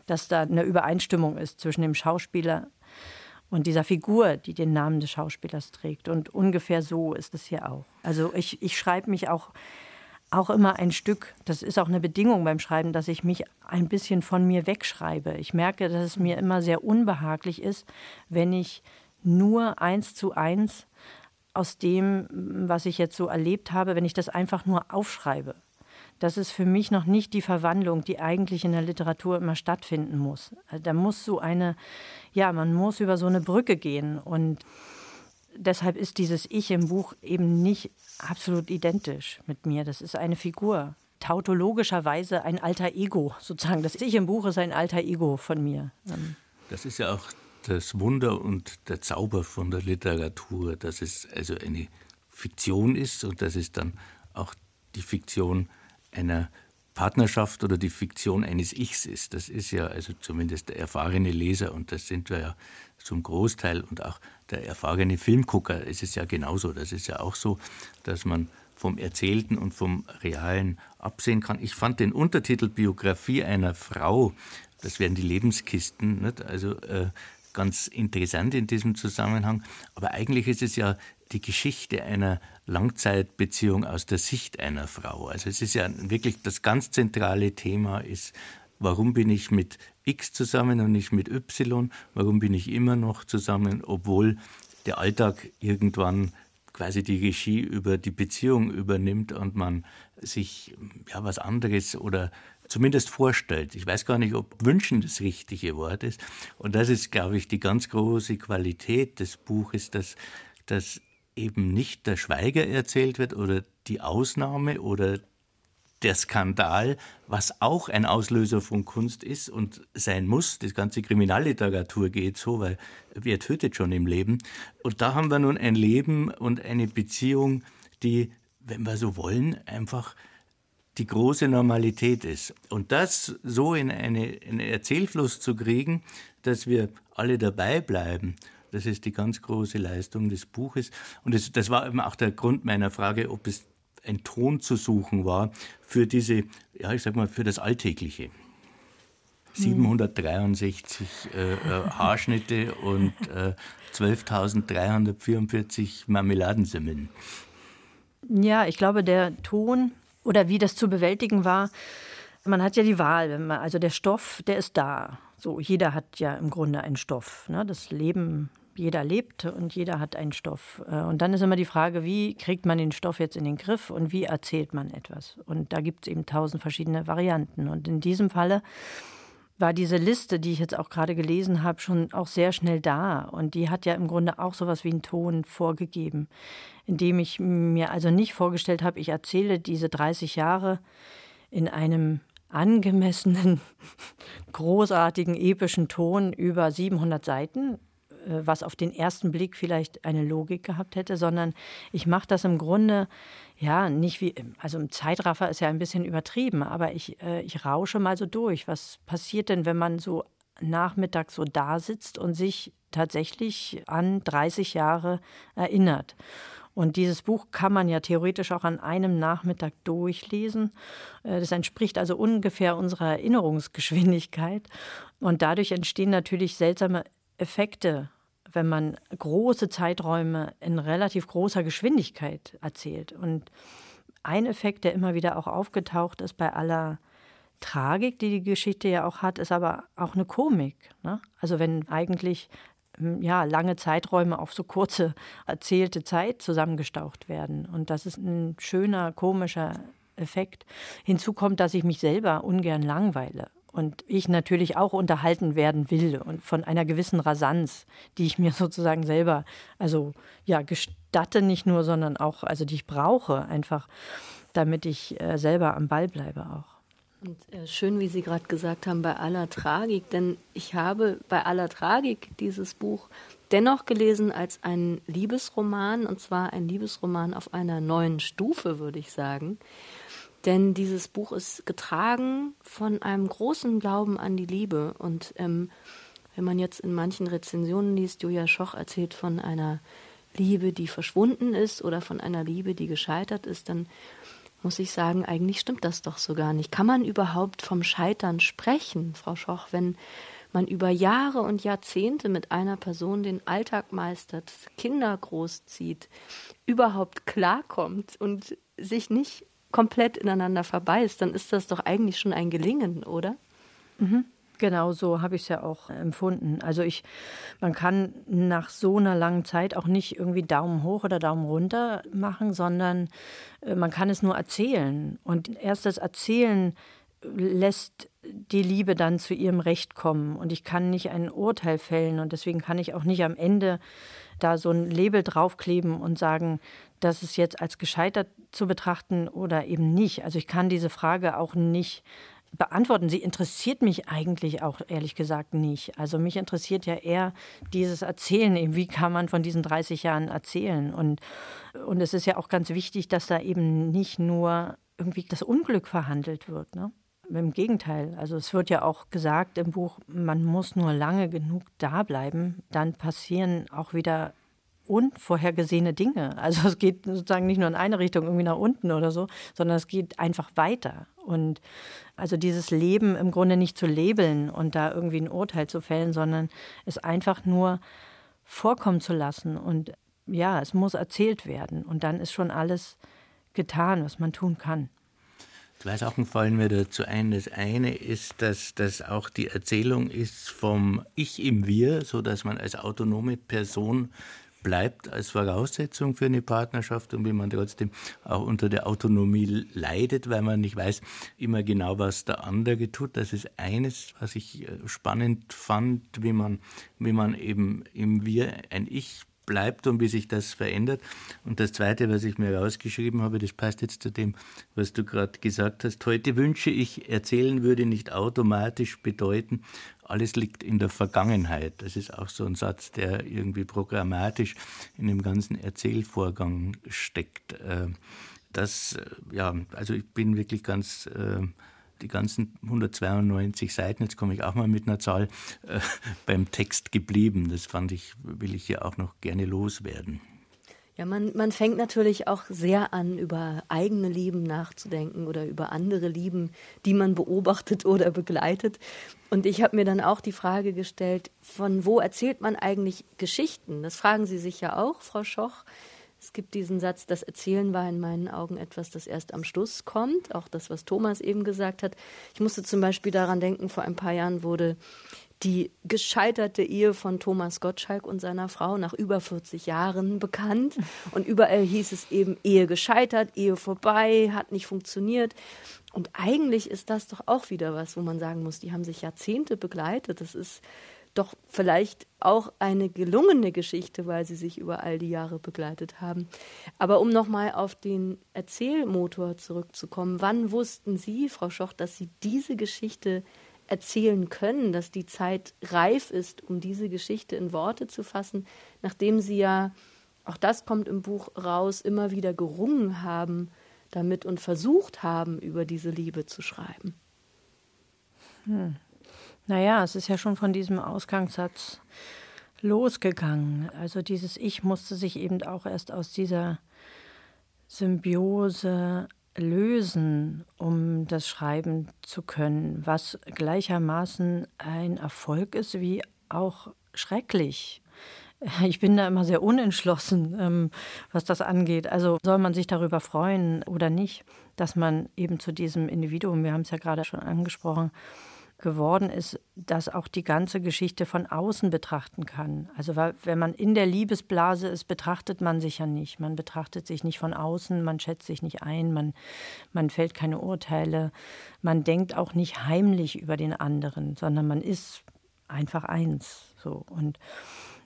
dass da eine Übereinstimmung ist zwischen dem Schauspieler und dieser Figur, die den Namen des Schauspielers trägt. Und ungefähr so ist es hier auch. Also ich, ich schreibe mich auch auch immer ein Stück, das ist auch eine Bedingung beim Schreiben, dass ich mich ein bisschen von mir wegschreibe. Ich merke, dass es mir immer sehr unbehaglich ist, wenn ich nur eins zu eins aus dem, was ich jetzt so erlebt habe, wenn ich das einfach nur aufschreibe. Das ist für mich noch nicht die Verwandlung, die eigentlich in der Literatur immer stattfinden muss. Da muss so eine, ja, man muss über so eine Brücke gehen und deshalb ist dieses Ich im Buch eben nicht absolut identisch mit mir. Das ist eine Figur. Tautologischerweise ein alter Ego, sozusagen. Das Ich im Buch ist ein alter Ego von mir. Ähm. Das ist ja auch das Wunder und der Zauber von der Literatur, dass es also eine Fiktion ist und dass es dann auch die Fiktion einer Partnerschaft oder die Fiktion eines Ichs ist. Das ist ja also zumindest der erfahrene Leser und das sind wir ja zum Großteil und auch der erfahrene Filmgucker ist es ja genauso. Das ist ja auch so, dass man vom Erzählten und vom Realen absehen kann. Ich fand den Untertitel Biografie einer Frau, das wären die Lebenskisten, nicht? also äh, ganz interessant in diesem Zusammenhang. Aber eigentlich ist es ja die Geschichte einer Langzeitbeziehung aus der Sicht einer Frau. Also es ist ja wirklich das ganz zentrale Thema ist, warum bin ich mit X zusammen und nicht mit Y? Warum bin ich immer noch zusammen, obwohl der Alltag irgendwann quasi die Regie über die Beziehung übernimmt und man sich ja was anderes oder zumindest vorstellt. Ich weiß gar nicht, ob wünschen das richtige Wort ist. Und das ist, glaube ich, die ganz große Qualität des Buches, dass, dass eben nicht der Schweiger erzählt wird oder die Ausnahme oder der Skandal, was auch ein Auslöser von Kunst ist und sein muss. Die ganze Kriminalliteratur geht so, weil wer tötet schon im Leben? Und da haben wir nun ein Leben und eine Beziehung, die, wenn wir so wollen, einfach die große Normalität ist. Und das so in eine, einen Erzählfluss zu kriegen, dass wir alle dabei bleiben, das ist die ganz große Leistung des Buches. Und das, das war eben auch der Grund meiner Frage, ob es ein Ton zu suchen war für diese, ja, ich sag mal, für das Alltägliche. 763 äh, äh, Haarschnitte und äh, 12.344 Marmeladensemmeln. Ja, ich glaube, der Ton oder wie das zu bewältigen war, man hat ja die Wahl. Man, also der Stoff, der ist da. So, jeder hat ja im Grunde einen Stoff. Ne? Das Leben jeder lebt und jeder hat einen Stoff. Äh, und dann ist immer die Frage, wie kriegt man den Stoff jetzt in den Griff und wie erzählt man etwas? Und da gibt es eben tausend verschiedene Varianten. Und in diesem Falle war diese Liste, die ich jetzt auch gerade gelesen habe, schon auch sehr schnell da. Und die hat ja im Grunde auch sowas wie einen Ton vorgegeben, indem ich mir also nicht vorgestellt habe, ich erzähle diese 30 Jahre in einem angemessenen, großartigen, epischen Ton über 700 Seiten, äh, was auf den ersten Blick vielleicht eine Logik gehabt hätte, sondern ich mache das im Grunde ja nicht wie, also im Zeitraffer ist ja ein bisschen übertrieben, aber ich, äh, ich rausche mal so durch. Was passiert denn, wenn man so nachmittags so da sitzt und sich tatsächlich an 30 Jahre erinnert? Und dieses Buch kann man ja theoretisch auch an einem Nachmittag durchlesen. Äh, das entspricht also ungefähr unserer Erinnerungsgeschwindigkeit. Und dadurch entstehen natürlich seltsame Effekte, wenn man große Zeiträume in relativ großer Geschwindigkeit erzählt. Und ein Effekt, der immer wieder auch aufgetaucht ist bei aller Tragik, die die Geschichte ja auch hat, ist aber auch eine Komik. Ne? Also wenn eigentlich ja, lange Zeiträume auf so kurze erzählte Zeit zusammengestaucht werden. Und das ist ein schöner, komischer Effekt. Hinzu kommt, dass ich mich selber ungern langweile. Und ich natürlich auch unterhalten werden will und von einer gewissen Rasanz, die ich mir sozusagen selber, also ja, gestatte nicht nur, sondern auch, also die ich brauche, einfach, damit ich äh, selber am Ball bleibe auch. Und äh, schön, wie Sie gerade gesagt haben, bei aller Tragik, denn ich habe bei aller Tragik dieses Buch dennoch gelesen als ein Liebesroman, und zwar ein Liebesroman auf einer neuen Stufe, würde ich sagen. Denn dieses Buch ist getragen von einem großen Glauben an die Liebe. Und ähm, wenn man jetzt in manchen Rezensionen liest, Julia Schoch erzählt von einer Liebe, die verschwunden ist oder von einer Liebe, die gescheitert ist, dann muss ich sagen, eigentlich stimmt das doch so gar nicht. Kann man überhaupt vom Scheitern sprechen, Frau Schoch, wenn man über Jahre und Jahrzehnte mit einer Person den Alltag meistert, Kinder großzieht, überhaupt klarkommt und sich nicht komplett ineinander verbeißt, dann ist das doch eigentlich schon ein Gelingen, oder? Mhm. Genau so habe ich es ja auch empfunden. Also ich, man kann nach so einer langen Zeit auch nicht irgendwie Daumen hoch oder Daumen runter machen, sondern äh, man kann es nur erzählen. Und erst das Erzählen lässt die Liebe dann zu ihrem Recht kommen. Und ich kann nicht ein Urteil fällen und deswegen kann ich auch nicht am Ende da so ein Label draufkleben und sagen, das ist jetzt als gescheitert zu betrachten oder eben nicht. Also ich kann diese Frage auch nicht beantworten. Sie interessiert mich eigentlich auch ehrlich gesagt nicht. Also mich interessiert ja eher dieses Erzählen, eben wie kann man von diesen 30 Jahren erzählen. Und, und es ist ja auch ganz wichtig, dass da eben nicht nur irgendwie das Unglück verhandelt wird. Ne? Im Gegenteil, also es wird ja auch gesagt im Buch, man muss nur lange genug da bleiben, dann passieren auch wieder unvorhergesehene Dinge. Also es geht sozusagen nicht nur in eine Richtung irgendwie nach unten oder so, sondern es geht einfach weiter. Und also dieses Leben im Grunde nicht zu labeln und da irgendwie ein Urteil zu fällen, sondern es einfach nur vorkommen zu lassen. Und ja, es muss erzählt werden. Und dann ist schon alles getan, was man tun kann. Zwei Sachen fallen mir dazu ein. Das eine ist, dass das auch die Erzählung ist vom Ich im Wir, so dass man als autonome Person bleibt als Voraussetzung für eine Partnerschaft und wie man trotzdem auch unter der Autonomie leidet, weil man nicht weiß immer genau, was der andere tut. Das ist eines, was ich äh, spannend fand, wie man, wie man eben im Wir ein Ich bleibt und wie sich das verändert. Und das Zweite, was ich mir rausgeschrieben habe, das passt jetzt zu dem, was du gerade gesagt hast. Heute wünsche ich, erzählen würde nicht automatisch bedeuten, alles liegt in der Vergangenheit. Das ist auch so ein Satz, der irgendwie programmatisch in dem ganzen Erzählvorgang steckt. Äh, das, äh, ja, also ich bin wirklich ganz äh, die ganzen 192 Seiten, jetzt komme ich auch mal mit einer Zahl, beim Text geblieben. Das fand ich, will ich hier auch noch gerne loswerden. Ja, man, man fängt natürlich auch sehr an, über eigene Lieben nachzudenken oder über andere Lieben, die man beobachtet oder begleitet. Und ich habe mir dann auch die Frage gestellt, von wo erzählt man eigentlich Geschichten? Das fragen Sie sich ja auch, Frau Schoch. Es gibt diesen Satz, das Erzählen war in meinen Augen etwas, das erst am Schluss kommt. Auch das, was Thomas eben gesagt hat. Ich musste zum Beispiel daran denken, vor ein paar Jahren wurde die gescheiterte Ehe von Thomas Gottschalk und seiner Frau nach über 40 Jahren bekannt. Und überall hieß es eben Ehe gescheitert, Ehe vorbei, hat nicht funktioniert. Und eigentlich ist das doch auch wieder was, wo man sagen muss, die haben sich Jahrzehnte begleitet. Das ist doch vielleicht auch eine gelungene Geschichte, weil sie sich über all die Jahre begleitet haben. Aber um nochmal auf den Erzählmotor zurückzukommen, wann wussten Sie, Frau Schoch, dass Sie diese Geschichte erzählen können, dass die Zeit reif ist, um diese Geschichte in Worte zu fassen, nachdem Sie ja, auch das kommt im Buch raus, immer wieder gerungen haben damit und versucht haben, über diese Liebe zu schreiben? Hm. Naja, es ist ja schon von diesem Ausgangssatz losgegangen. Also dieses Ich musste sich eben auch erst aus dieser Symbiose lösen, um das schreiben zu können, was gleichermaßen ein Erfolg ist wie auch schrecklich. Ich bin da immer sehr unentschlossen, ähm, was das angeht. Also soll man sich darüber freuen oder nicht, dass man eben zu diesem Individuum, wir haben es ja gerade schon angesprochen, geworden ist, dass auch die ganze Geschichte von außen betrachten kann. Also wenn man in der Liebesblase ist, betrachtet man sich ja nicht. Man betrachtet sich nicht von außen, man schätzt sich nicht ein, man, man fällt keine Urteile, man denkt auch nicht heimlich über den anderen, sondern man ist einfach eins. So. Und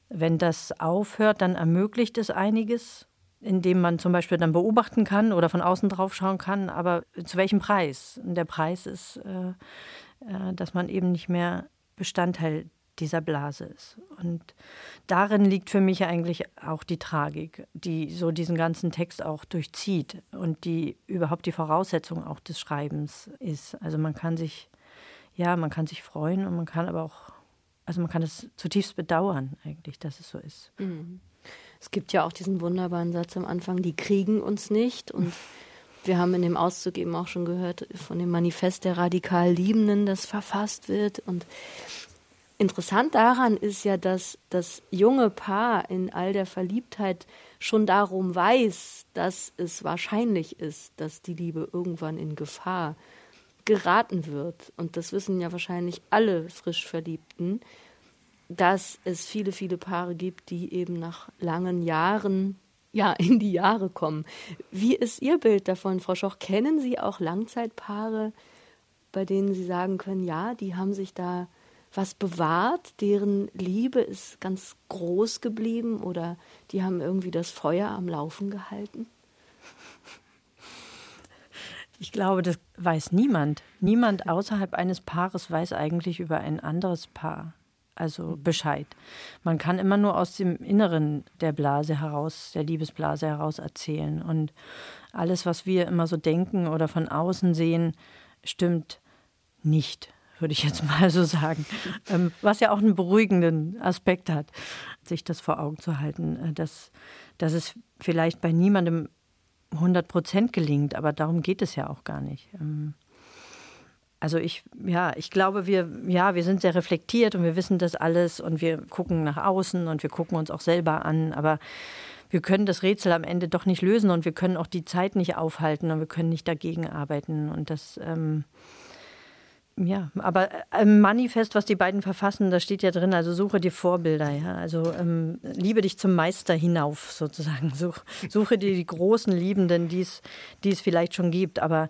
wenn das aufhört, dann ermöglicht es einiges, indem man zum Beispiel dann beobachten kann oder von außen drauf schauen kann, aber zu welchem Preis? Und der Preis ist, äh, dass man eben nicht mehr Bestandteil dieser Blase ist. Und darin liegt für mich eigentlich auch die Tragik, die so diesen ganzen Text auch durchzieht und die überhaupt die Voraussetzung auch des Schreibens ist. Also man kann sich, ja, man kann sich freuen und man kann aber auch, also man kann es zutiefst bedauern eigentlich, dass es so ist. Mhm. Es gibt ja auch diesen wunderbaren Satz am Anfang, die kriegen uns nicht und Wir haben in dem Auszug eben auch schon gehört von dem Manifest der radikal Liebenden, das verfasst wird. Und interessant daran ist ja, dass das junge Paar in all der Verliebtheit schon darum weiß, dass es wahrscheinlich ist, dass die Liebe irgendwann in Gefahr geraten wird. Und das wissen ja wahrscheinlich alle frisch Verliebten, dass es viele, viele Paare gibt, die eben nach langen Jahren ja, in die Jahre kommen. Wie ist Ihr Bild davon, Frau Schoch? Kennen Sie auch Langzeitpaare, bei denen Sie sagen können, ja, die haben sich da was bewahrt, deren Liebe ist ganz groß geblieben oder die haben irgendwie das Feuer am Laufen gehalten? Ich glaube, das weiß niemand. Niemand außerhalb eines Paares weiß eigentlich über ein anderes Paar also Bescheid. Man kann immer nur aus dem Inneren der Blase heraus, der Liebesblase heraus erzählen. Und alles, was wir immer so denken oder von außen sehen, stimmt nicht, würde ich jetzt mal so sagen. Ähm, was ja auch einen beruhigenden Aspekt hat, sich das vor Augen zu halten, äh, dass, dass es vielleicht bei niemandem 100 Prozent gelingt, aber darum geht es ja auch gar nicht. Ähm, also ich, ja, ich glaube, wir, ja, wir sind sehr reflektiert und wir wissen das alles und wir gucken nach außen und wir gucken uns auch selber an, aber wir können das Rätsel am Ende doch nicht lösen und wir können auch die Zeit nicht aufhalten und wir können nicht dagegen arbeiten. Und das, ähm, ja, aber im Manifest, was die beiden verfassen, da steht ja drin, also suche dir Vorbilder, ja, also ähm, liebe dich zum Meister hinauf sozusagen, Such, suche dir die großen Liebenden, die es, die es vielleicht schon gibt, aber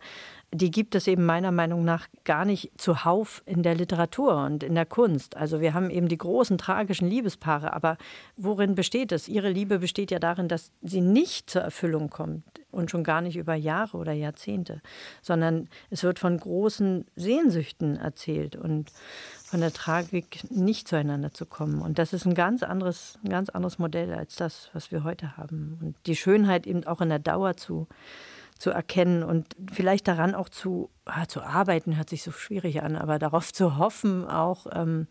die gibt es eben meiner Meinung nach gar nicht zuhauf in der Literatur und in der Kunst. Also wir haben eben die großen tragischen Liebespaare, aber worin besteht es? Ihre Liebe besteht ja darin, dass sie nicht zur Erfüllung kommt und schon gar nicht über Jahre oder Jahrzehnte, sondern es wird von großen Sehnsüchten erzählt und von der Tragik nicht zueinander zu kommen. Und das ist ein ganz anderes, ein ganz anderes Modell als das, was wir heute haben. Und die Schönheit eben auch in der Dauer zu zu erkennen und vielleicht daran auch zu, ah, zu arbeiten, hört sich so schwierig an, aber darauf zu hoffen auch, ähm,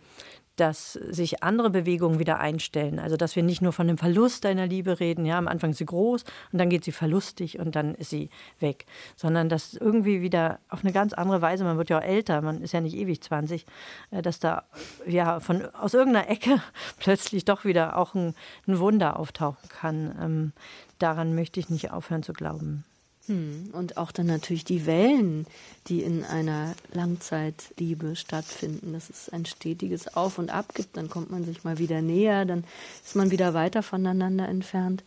dass sich andere Bewegungen wieder einstellen. Also dass wir nicht nur von dem Verlust einer Liebe reden, ja, am Anfang ist sie groß und dann geht sie verlustig und dann ist sie weg, sondern dass irgendwie wieder auf eine ganz andere Weise, man wird ja auch älter, man ist ja nicht ewig 20, äh, dass da ja von aus irgendeiner Ecke plötzlich doch wieder auch ein, ein Wunder auftauchen kann. Ähm, daran möchte ich nicht aufhören zu glauben. Hm, und auch dann natürlich die Wellen, die in einer Langzeitliebe stattfinden, dass es ein stetiges Auf und Ab gibt, dann kommt man sich mal wieder näher, dann ist man wieder weiter voneinander entfernt.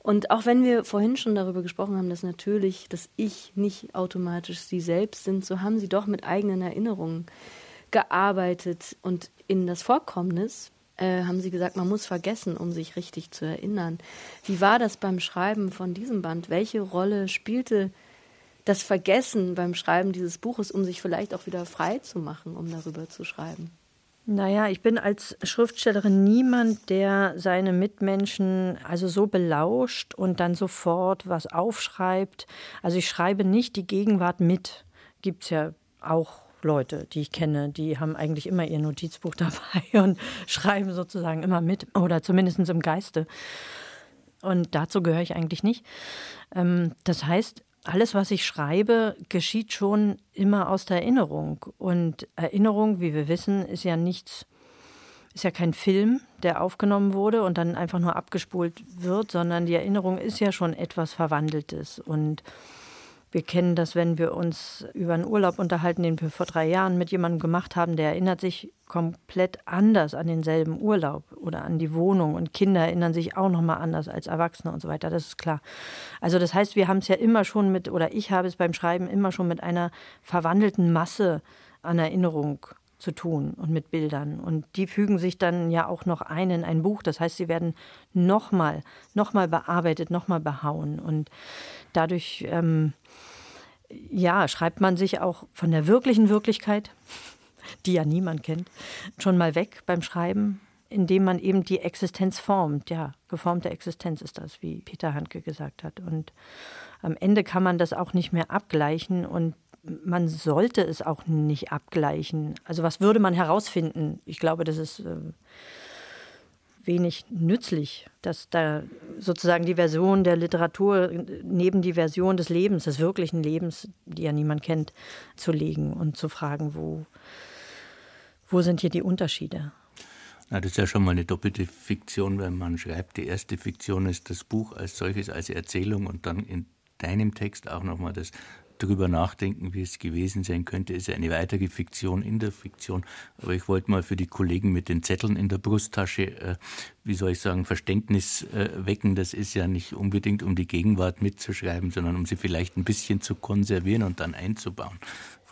Und auch wenn wir vorhin schon darüber gesprochen haben, dass natürlich das Ich nicht automatisch Sie selbst sind, so haben Sie doch mit eigenen Erinnerungen gearbeitet und in das Vorkommnis äh, haben Sie gesagt, man muss vergessen, um sich richtig zu erinnern. Wie war das beim Schreiben von diesem Band? Welche Rolle spielte das Vergessen beim Schreiben dieses Buches, um sich vielleicht auch wieder frei zu machen, um darüber zu schreiben? Naja, ich bin als Schriftstellerin niemand, der seine Mitmenschen also so belauscht und dann sofort was aufschreibt. Also ich schreibe nicht die Gegenwart mit. Gibt es ja auch Leute, die ich kenne, die haben eigentlich immer ihr Notizbuch dabei und schreiben sozusagen immer mit oder zumindest im Geiste. Und dazu gehöre ich eigentlich nicht. Ähm, das heißt, alles, was ich schreibe, geschieht schon immer aus der Erinnerung. Und Erinnerung, wie wir wissen, ist ja nichts, ist ja kein Film, der aufgenommen wurde und dann einfach nur abgespult wird, sondern die Erinnerung ist ja schon etwas Verwandeltes. Und wir kennen das, wenn wir uns über einen Urlaub unterhalten, den wir vor drei Jahren mit jemandem gemacht haben, der erinnert sich komplett anders an denselben Urlaub oder an die Wohnung und Kinder erinnern sich auch noch mal anders als Erwachsene und so weiter. Das ist klar. Also das heißt, wir haben es ja immer schon mit oder ich habe es beim Schreiben immer schon mit einer verwandelten Masse an Erinnerung zu tun und mit Bildern. Und die fügen sich dann ja auch noch ein in ein Buch. Das heißt, sie werden nochmal, nochmal bearbeitet, nochmal behauen. Und dadurch, ähm, ja, schreibt man sich auch von der wirklichen Wirklichkeit, die ja niemand kennt, schon mal weg beim Schreiben, indem man eben die Existenz formt. Ja, geformte Existenz ist das, wie Peter Handke gesagt hat. Und am Ende kann man das auch nicht mehr abgleichen und man sollte es auch nicht abgleichen. Also was würde man herausfinden? Ich glaube, das ist äh, wenig nützlich, dass da sozusagen die Version der Literatur neben die Version des Lebens, des wirklichen Lebens, die ja niemand kennt, zu legen und zu fragen, wo, wo sind hier die Unterschiede? Na, das ist ja schon mal eine doppelte Fiktion, wenn man schreibt. Die erste Fiktion ist das Buch als solches, als Erzählung und dann in deinem Text auch nochmal das drüber nachdenken, wie es gewesen sein könnte, ist eine weitere Fiktion in der Fiktion. Aber ich wollte mal für die Kollegen mit den Zetteln in der Brusttasche, äh, wie soll ich sagen, Verständnis äh, wecken. Das ist ja nicht unbedingt, um die Gegenwart mitzuschreiben, sondern um sie vielleicht ein bisschen zu konservieren und dann einzubauen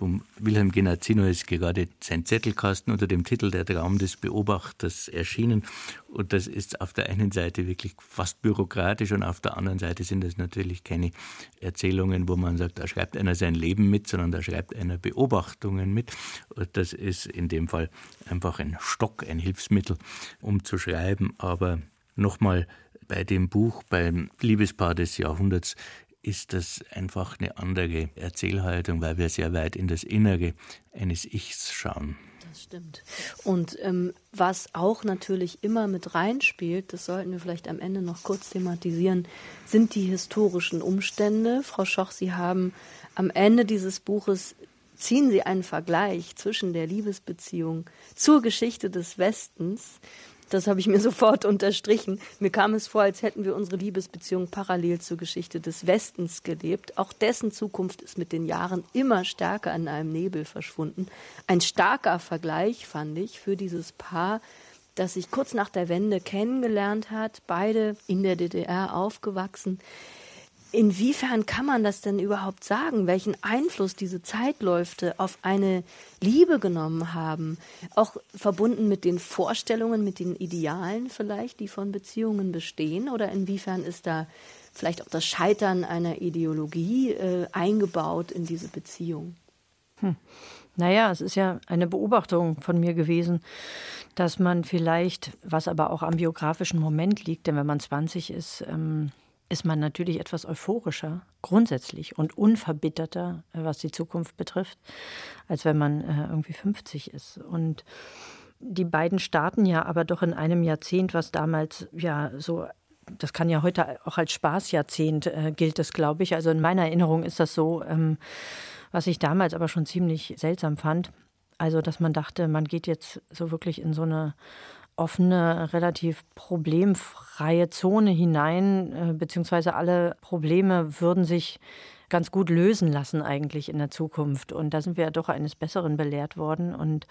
vom Wilhelm Genazzino ist gerade sein Zettelkasten unter dem Titel Der Traum des Beobachters erschienen. Und das ist auf der einen Seite wirklich fast bürokratisch und auf der anderen Seite sind es natürlich keine Erzählungen, wo man sagt, da schreibt einer sein Leben mit, sondern da schreibt einer Beobachtungen mit. Und das ist in dem Fall einfach ein Stock, ein Hilfsmittel, um zu schreiben. Aber nochmal bei dem Buch, beim Liebespaar des Jahrhunderts, ist das einfach eine andere Erzählhaltung, weil wir sehr weit in das Innere eines Ichs schauen. Das stimmt. Und ähm, was auch natürlich immer mit reinspielt, das sollten wir vielleicht am Ende noch kurz thematisieren, sind die historischen Umstände. Frau Schoch, Sie haben am Ende dieses Buches ziehen Sie einen Vergleich zwischen der Liebesbeziehung zur Geschichte des Westens das habe ich mir sofort unterstrichen. Mir kam es vor, als hätten wir unsere Liebesbeziehung parallel zur Geschichte des Westens gelebt. Auch dessen Zukunft ist mit den Jahren immer stärker in einem Nebel verschwunden. Ein starker Vergleich fand ich für dieses Paar, das sich kurz nach der Wende kennengelernt hat, beide in der DDR aufgewachsen. Inwiefern kann man das denn überhaupt sagen, welchen Einfluss diese Zeitläufe auf eine Liebe genommen haben? Auch verbunden mit den Vorstellungen, mit den Idealen vielleicht, die von Beziehungen bestehen? Oder inwiefern ist da vielleicht auch das Scheitern einer Ideologie äh, eingebaut in diese Beziehung? Hm. Naja, es ist ja eine Beobachtung von mir gewesen, dass man vielleicht, was aber auch am biografischen Moment liegt, denn wenn man 20 ist, ähm, ist man natürlich etwas euphorischer, grundsätzlich und unverbitterter, äh, was die Zukunft betrifft, als wenn man äh, irgendwie 50 ist. Und die beiden starten ja aber doch in einem Jahrzehnt, was damals ja so das kann ja heute auch als Spaßjahrzehnt äh, gilt das, glaube ich. Also in meiner Erinnerung ist das so, ähm, was ich damals aber schon ziemlich seltsam fand. Also, dass man dachte, man geht jetzt so wirklich in so eine offene, relativ problemfreie Zone hinein, äh, beziehungsweise alle Probleme würden sich ganz gut lösen lassen eigentlich in der Zukunft. Und da sind wir ja doch eines Besseren belehrt worden. Und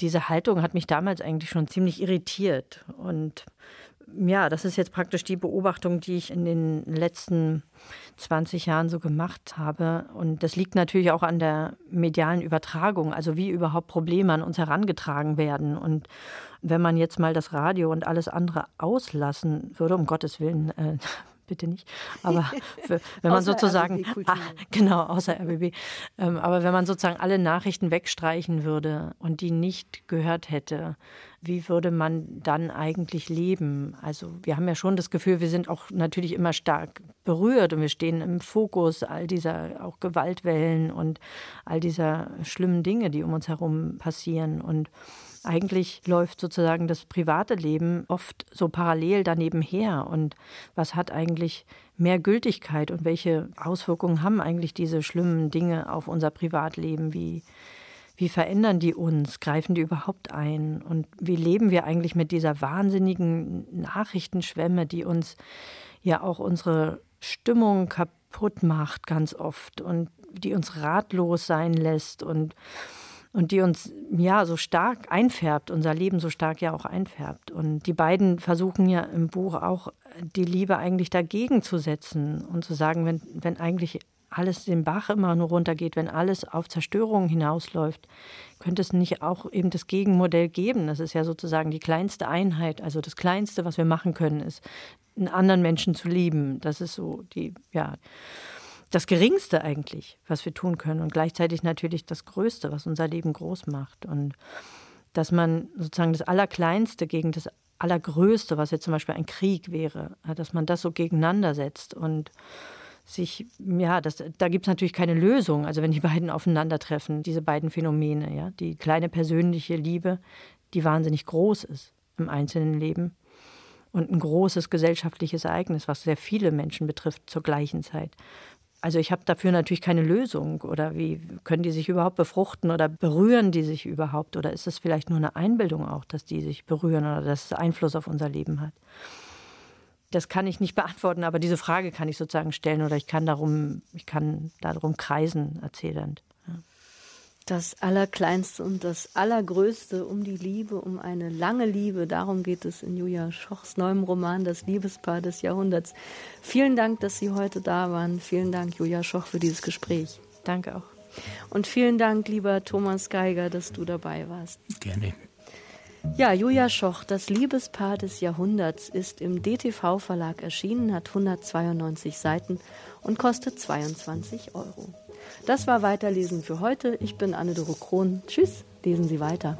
diese Haltung hat mich damals eigentlich schon ziemlich irritiert. Und ja, das ist jetzt praktisch die Beobachtung, die ich in den letzten 20 Jahren so gemacht habe. Und das liegt natürlich auch an der medialen Übertragung, also wie überhaupt Probleme an uns herangetragen werden. Und wenn man jetzt mal das Radio und alles andere auslassen würde, um Gottes Willen, äh, bitte nicht. Aber für, wenn man sozusagen, ah, genau, außer RBB. Ähm, aber wenn man sozusagen alle Nachrichten wegstreichen würde und die nicht gehört hätte, wie würde man dann eigentlich leben? Also wir haben ja schon das Gefühl, wir sind auch natürlich immer stark berührt und wir stehen im Fokus all dieser auch Gewaltwellen und all dieser schlimmen Dinge, die um uns herum passieren und eigentlich läuft sozusagen das private Leben oft so parallel daneben her. Und was hat eigentlich mehr Gültigkeit und welche Auswirkungen haben eigentlich diese schlimmen Dinge auf unser Privatleben? Wie, wie verändern die uns? Greifen die überhaupt ein? Und wie leben wir eigentlich mit dieser wahnsinnigen Nachrichtenschwemme, die uns ja auch unsere Stimmung kaputt macht ganz oft und die uns ratlos sein lässt und und die uns ja so stark einfärbt, unser Leben so stark ja auch einfärbt. Und die beiden versuchen ja im Buch auch die Liebe eigentlich dagegen zu setzen und zu sagen, wenn, wenn eigentlich alles den Bach immer nur runtergeht, wenn alles auf Zerstörung hinausläuft, könnte es nicht auch eben das Gegenmodell geben. Das ist ja sozusagen die kleinste Einheit, also das Kleinste, was wir machen können, ist, einen anderen Menschen zu lieben. Das ist so die, ja, das Geringste eigentlich, was wir tun können und gleichzeitig natürlich das Größte, was unser Leben groß macht. Und dass man sozusagen das Allerkleinste gegen das Allergrößte, was jetzt zum Beispiel ein Krieg wäre, dass man das so gegeneinander setzt und sich, ja, das, da gibt es natürlich keine Lösung. Also wenn die beiden aufeinandertreffen, diese beiden Phänomene, ja, die kleine persönliche Liebe, die wahnsinnig groß ist im einzelnen Leben und ein großes gesellschaftliches Ereignis, was sehr viele Menschen betrifft zur gleichen Zeit. Also ich habe dafür natürlich keine Lösung. Oder wie können die sich überhaupt befruchten oder berühren die sich überhaupt? Oder ist es vielleicht nur eine Einbildung auch, dass die sich berühren oder dass es Einfluss auf unser Leben hat? Das kann ich nicht beantworten, aber diese Frage kann ich sozusagen stellen oder ich kann darum, ich kann darum kreisen erzählend das Allerkleinste und das Allergrößte um die Liebe, um eine lange Liebe. Darum geht es in Julia Schochs neuem Roman Das Liebespaar des Jahrhunderts. Vielen Dank, dass Sie heute da waren. Vielen Dank, Julia Schoch, für dieses Gespräch. Danke auch. Und vielen Dank, lieber Thomas Geiger, dass du dabei warst. Gerne. Ja, Julia Schoch, das Liebespaar des Jahrhunderts, ist im DTV-Verlag erschienen, hat 192 Seiten und kostet 22 Euro. Das war Weiterlesen für heute. Ich bin Anne-Dore Krohn. Tschüss, lesen Sie weiter.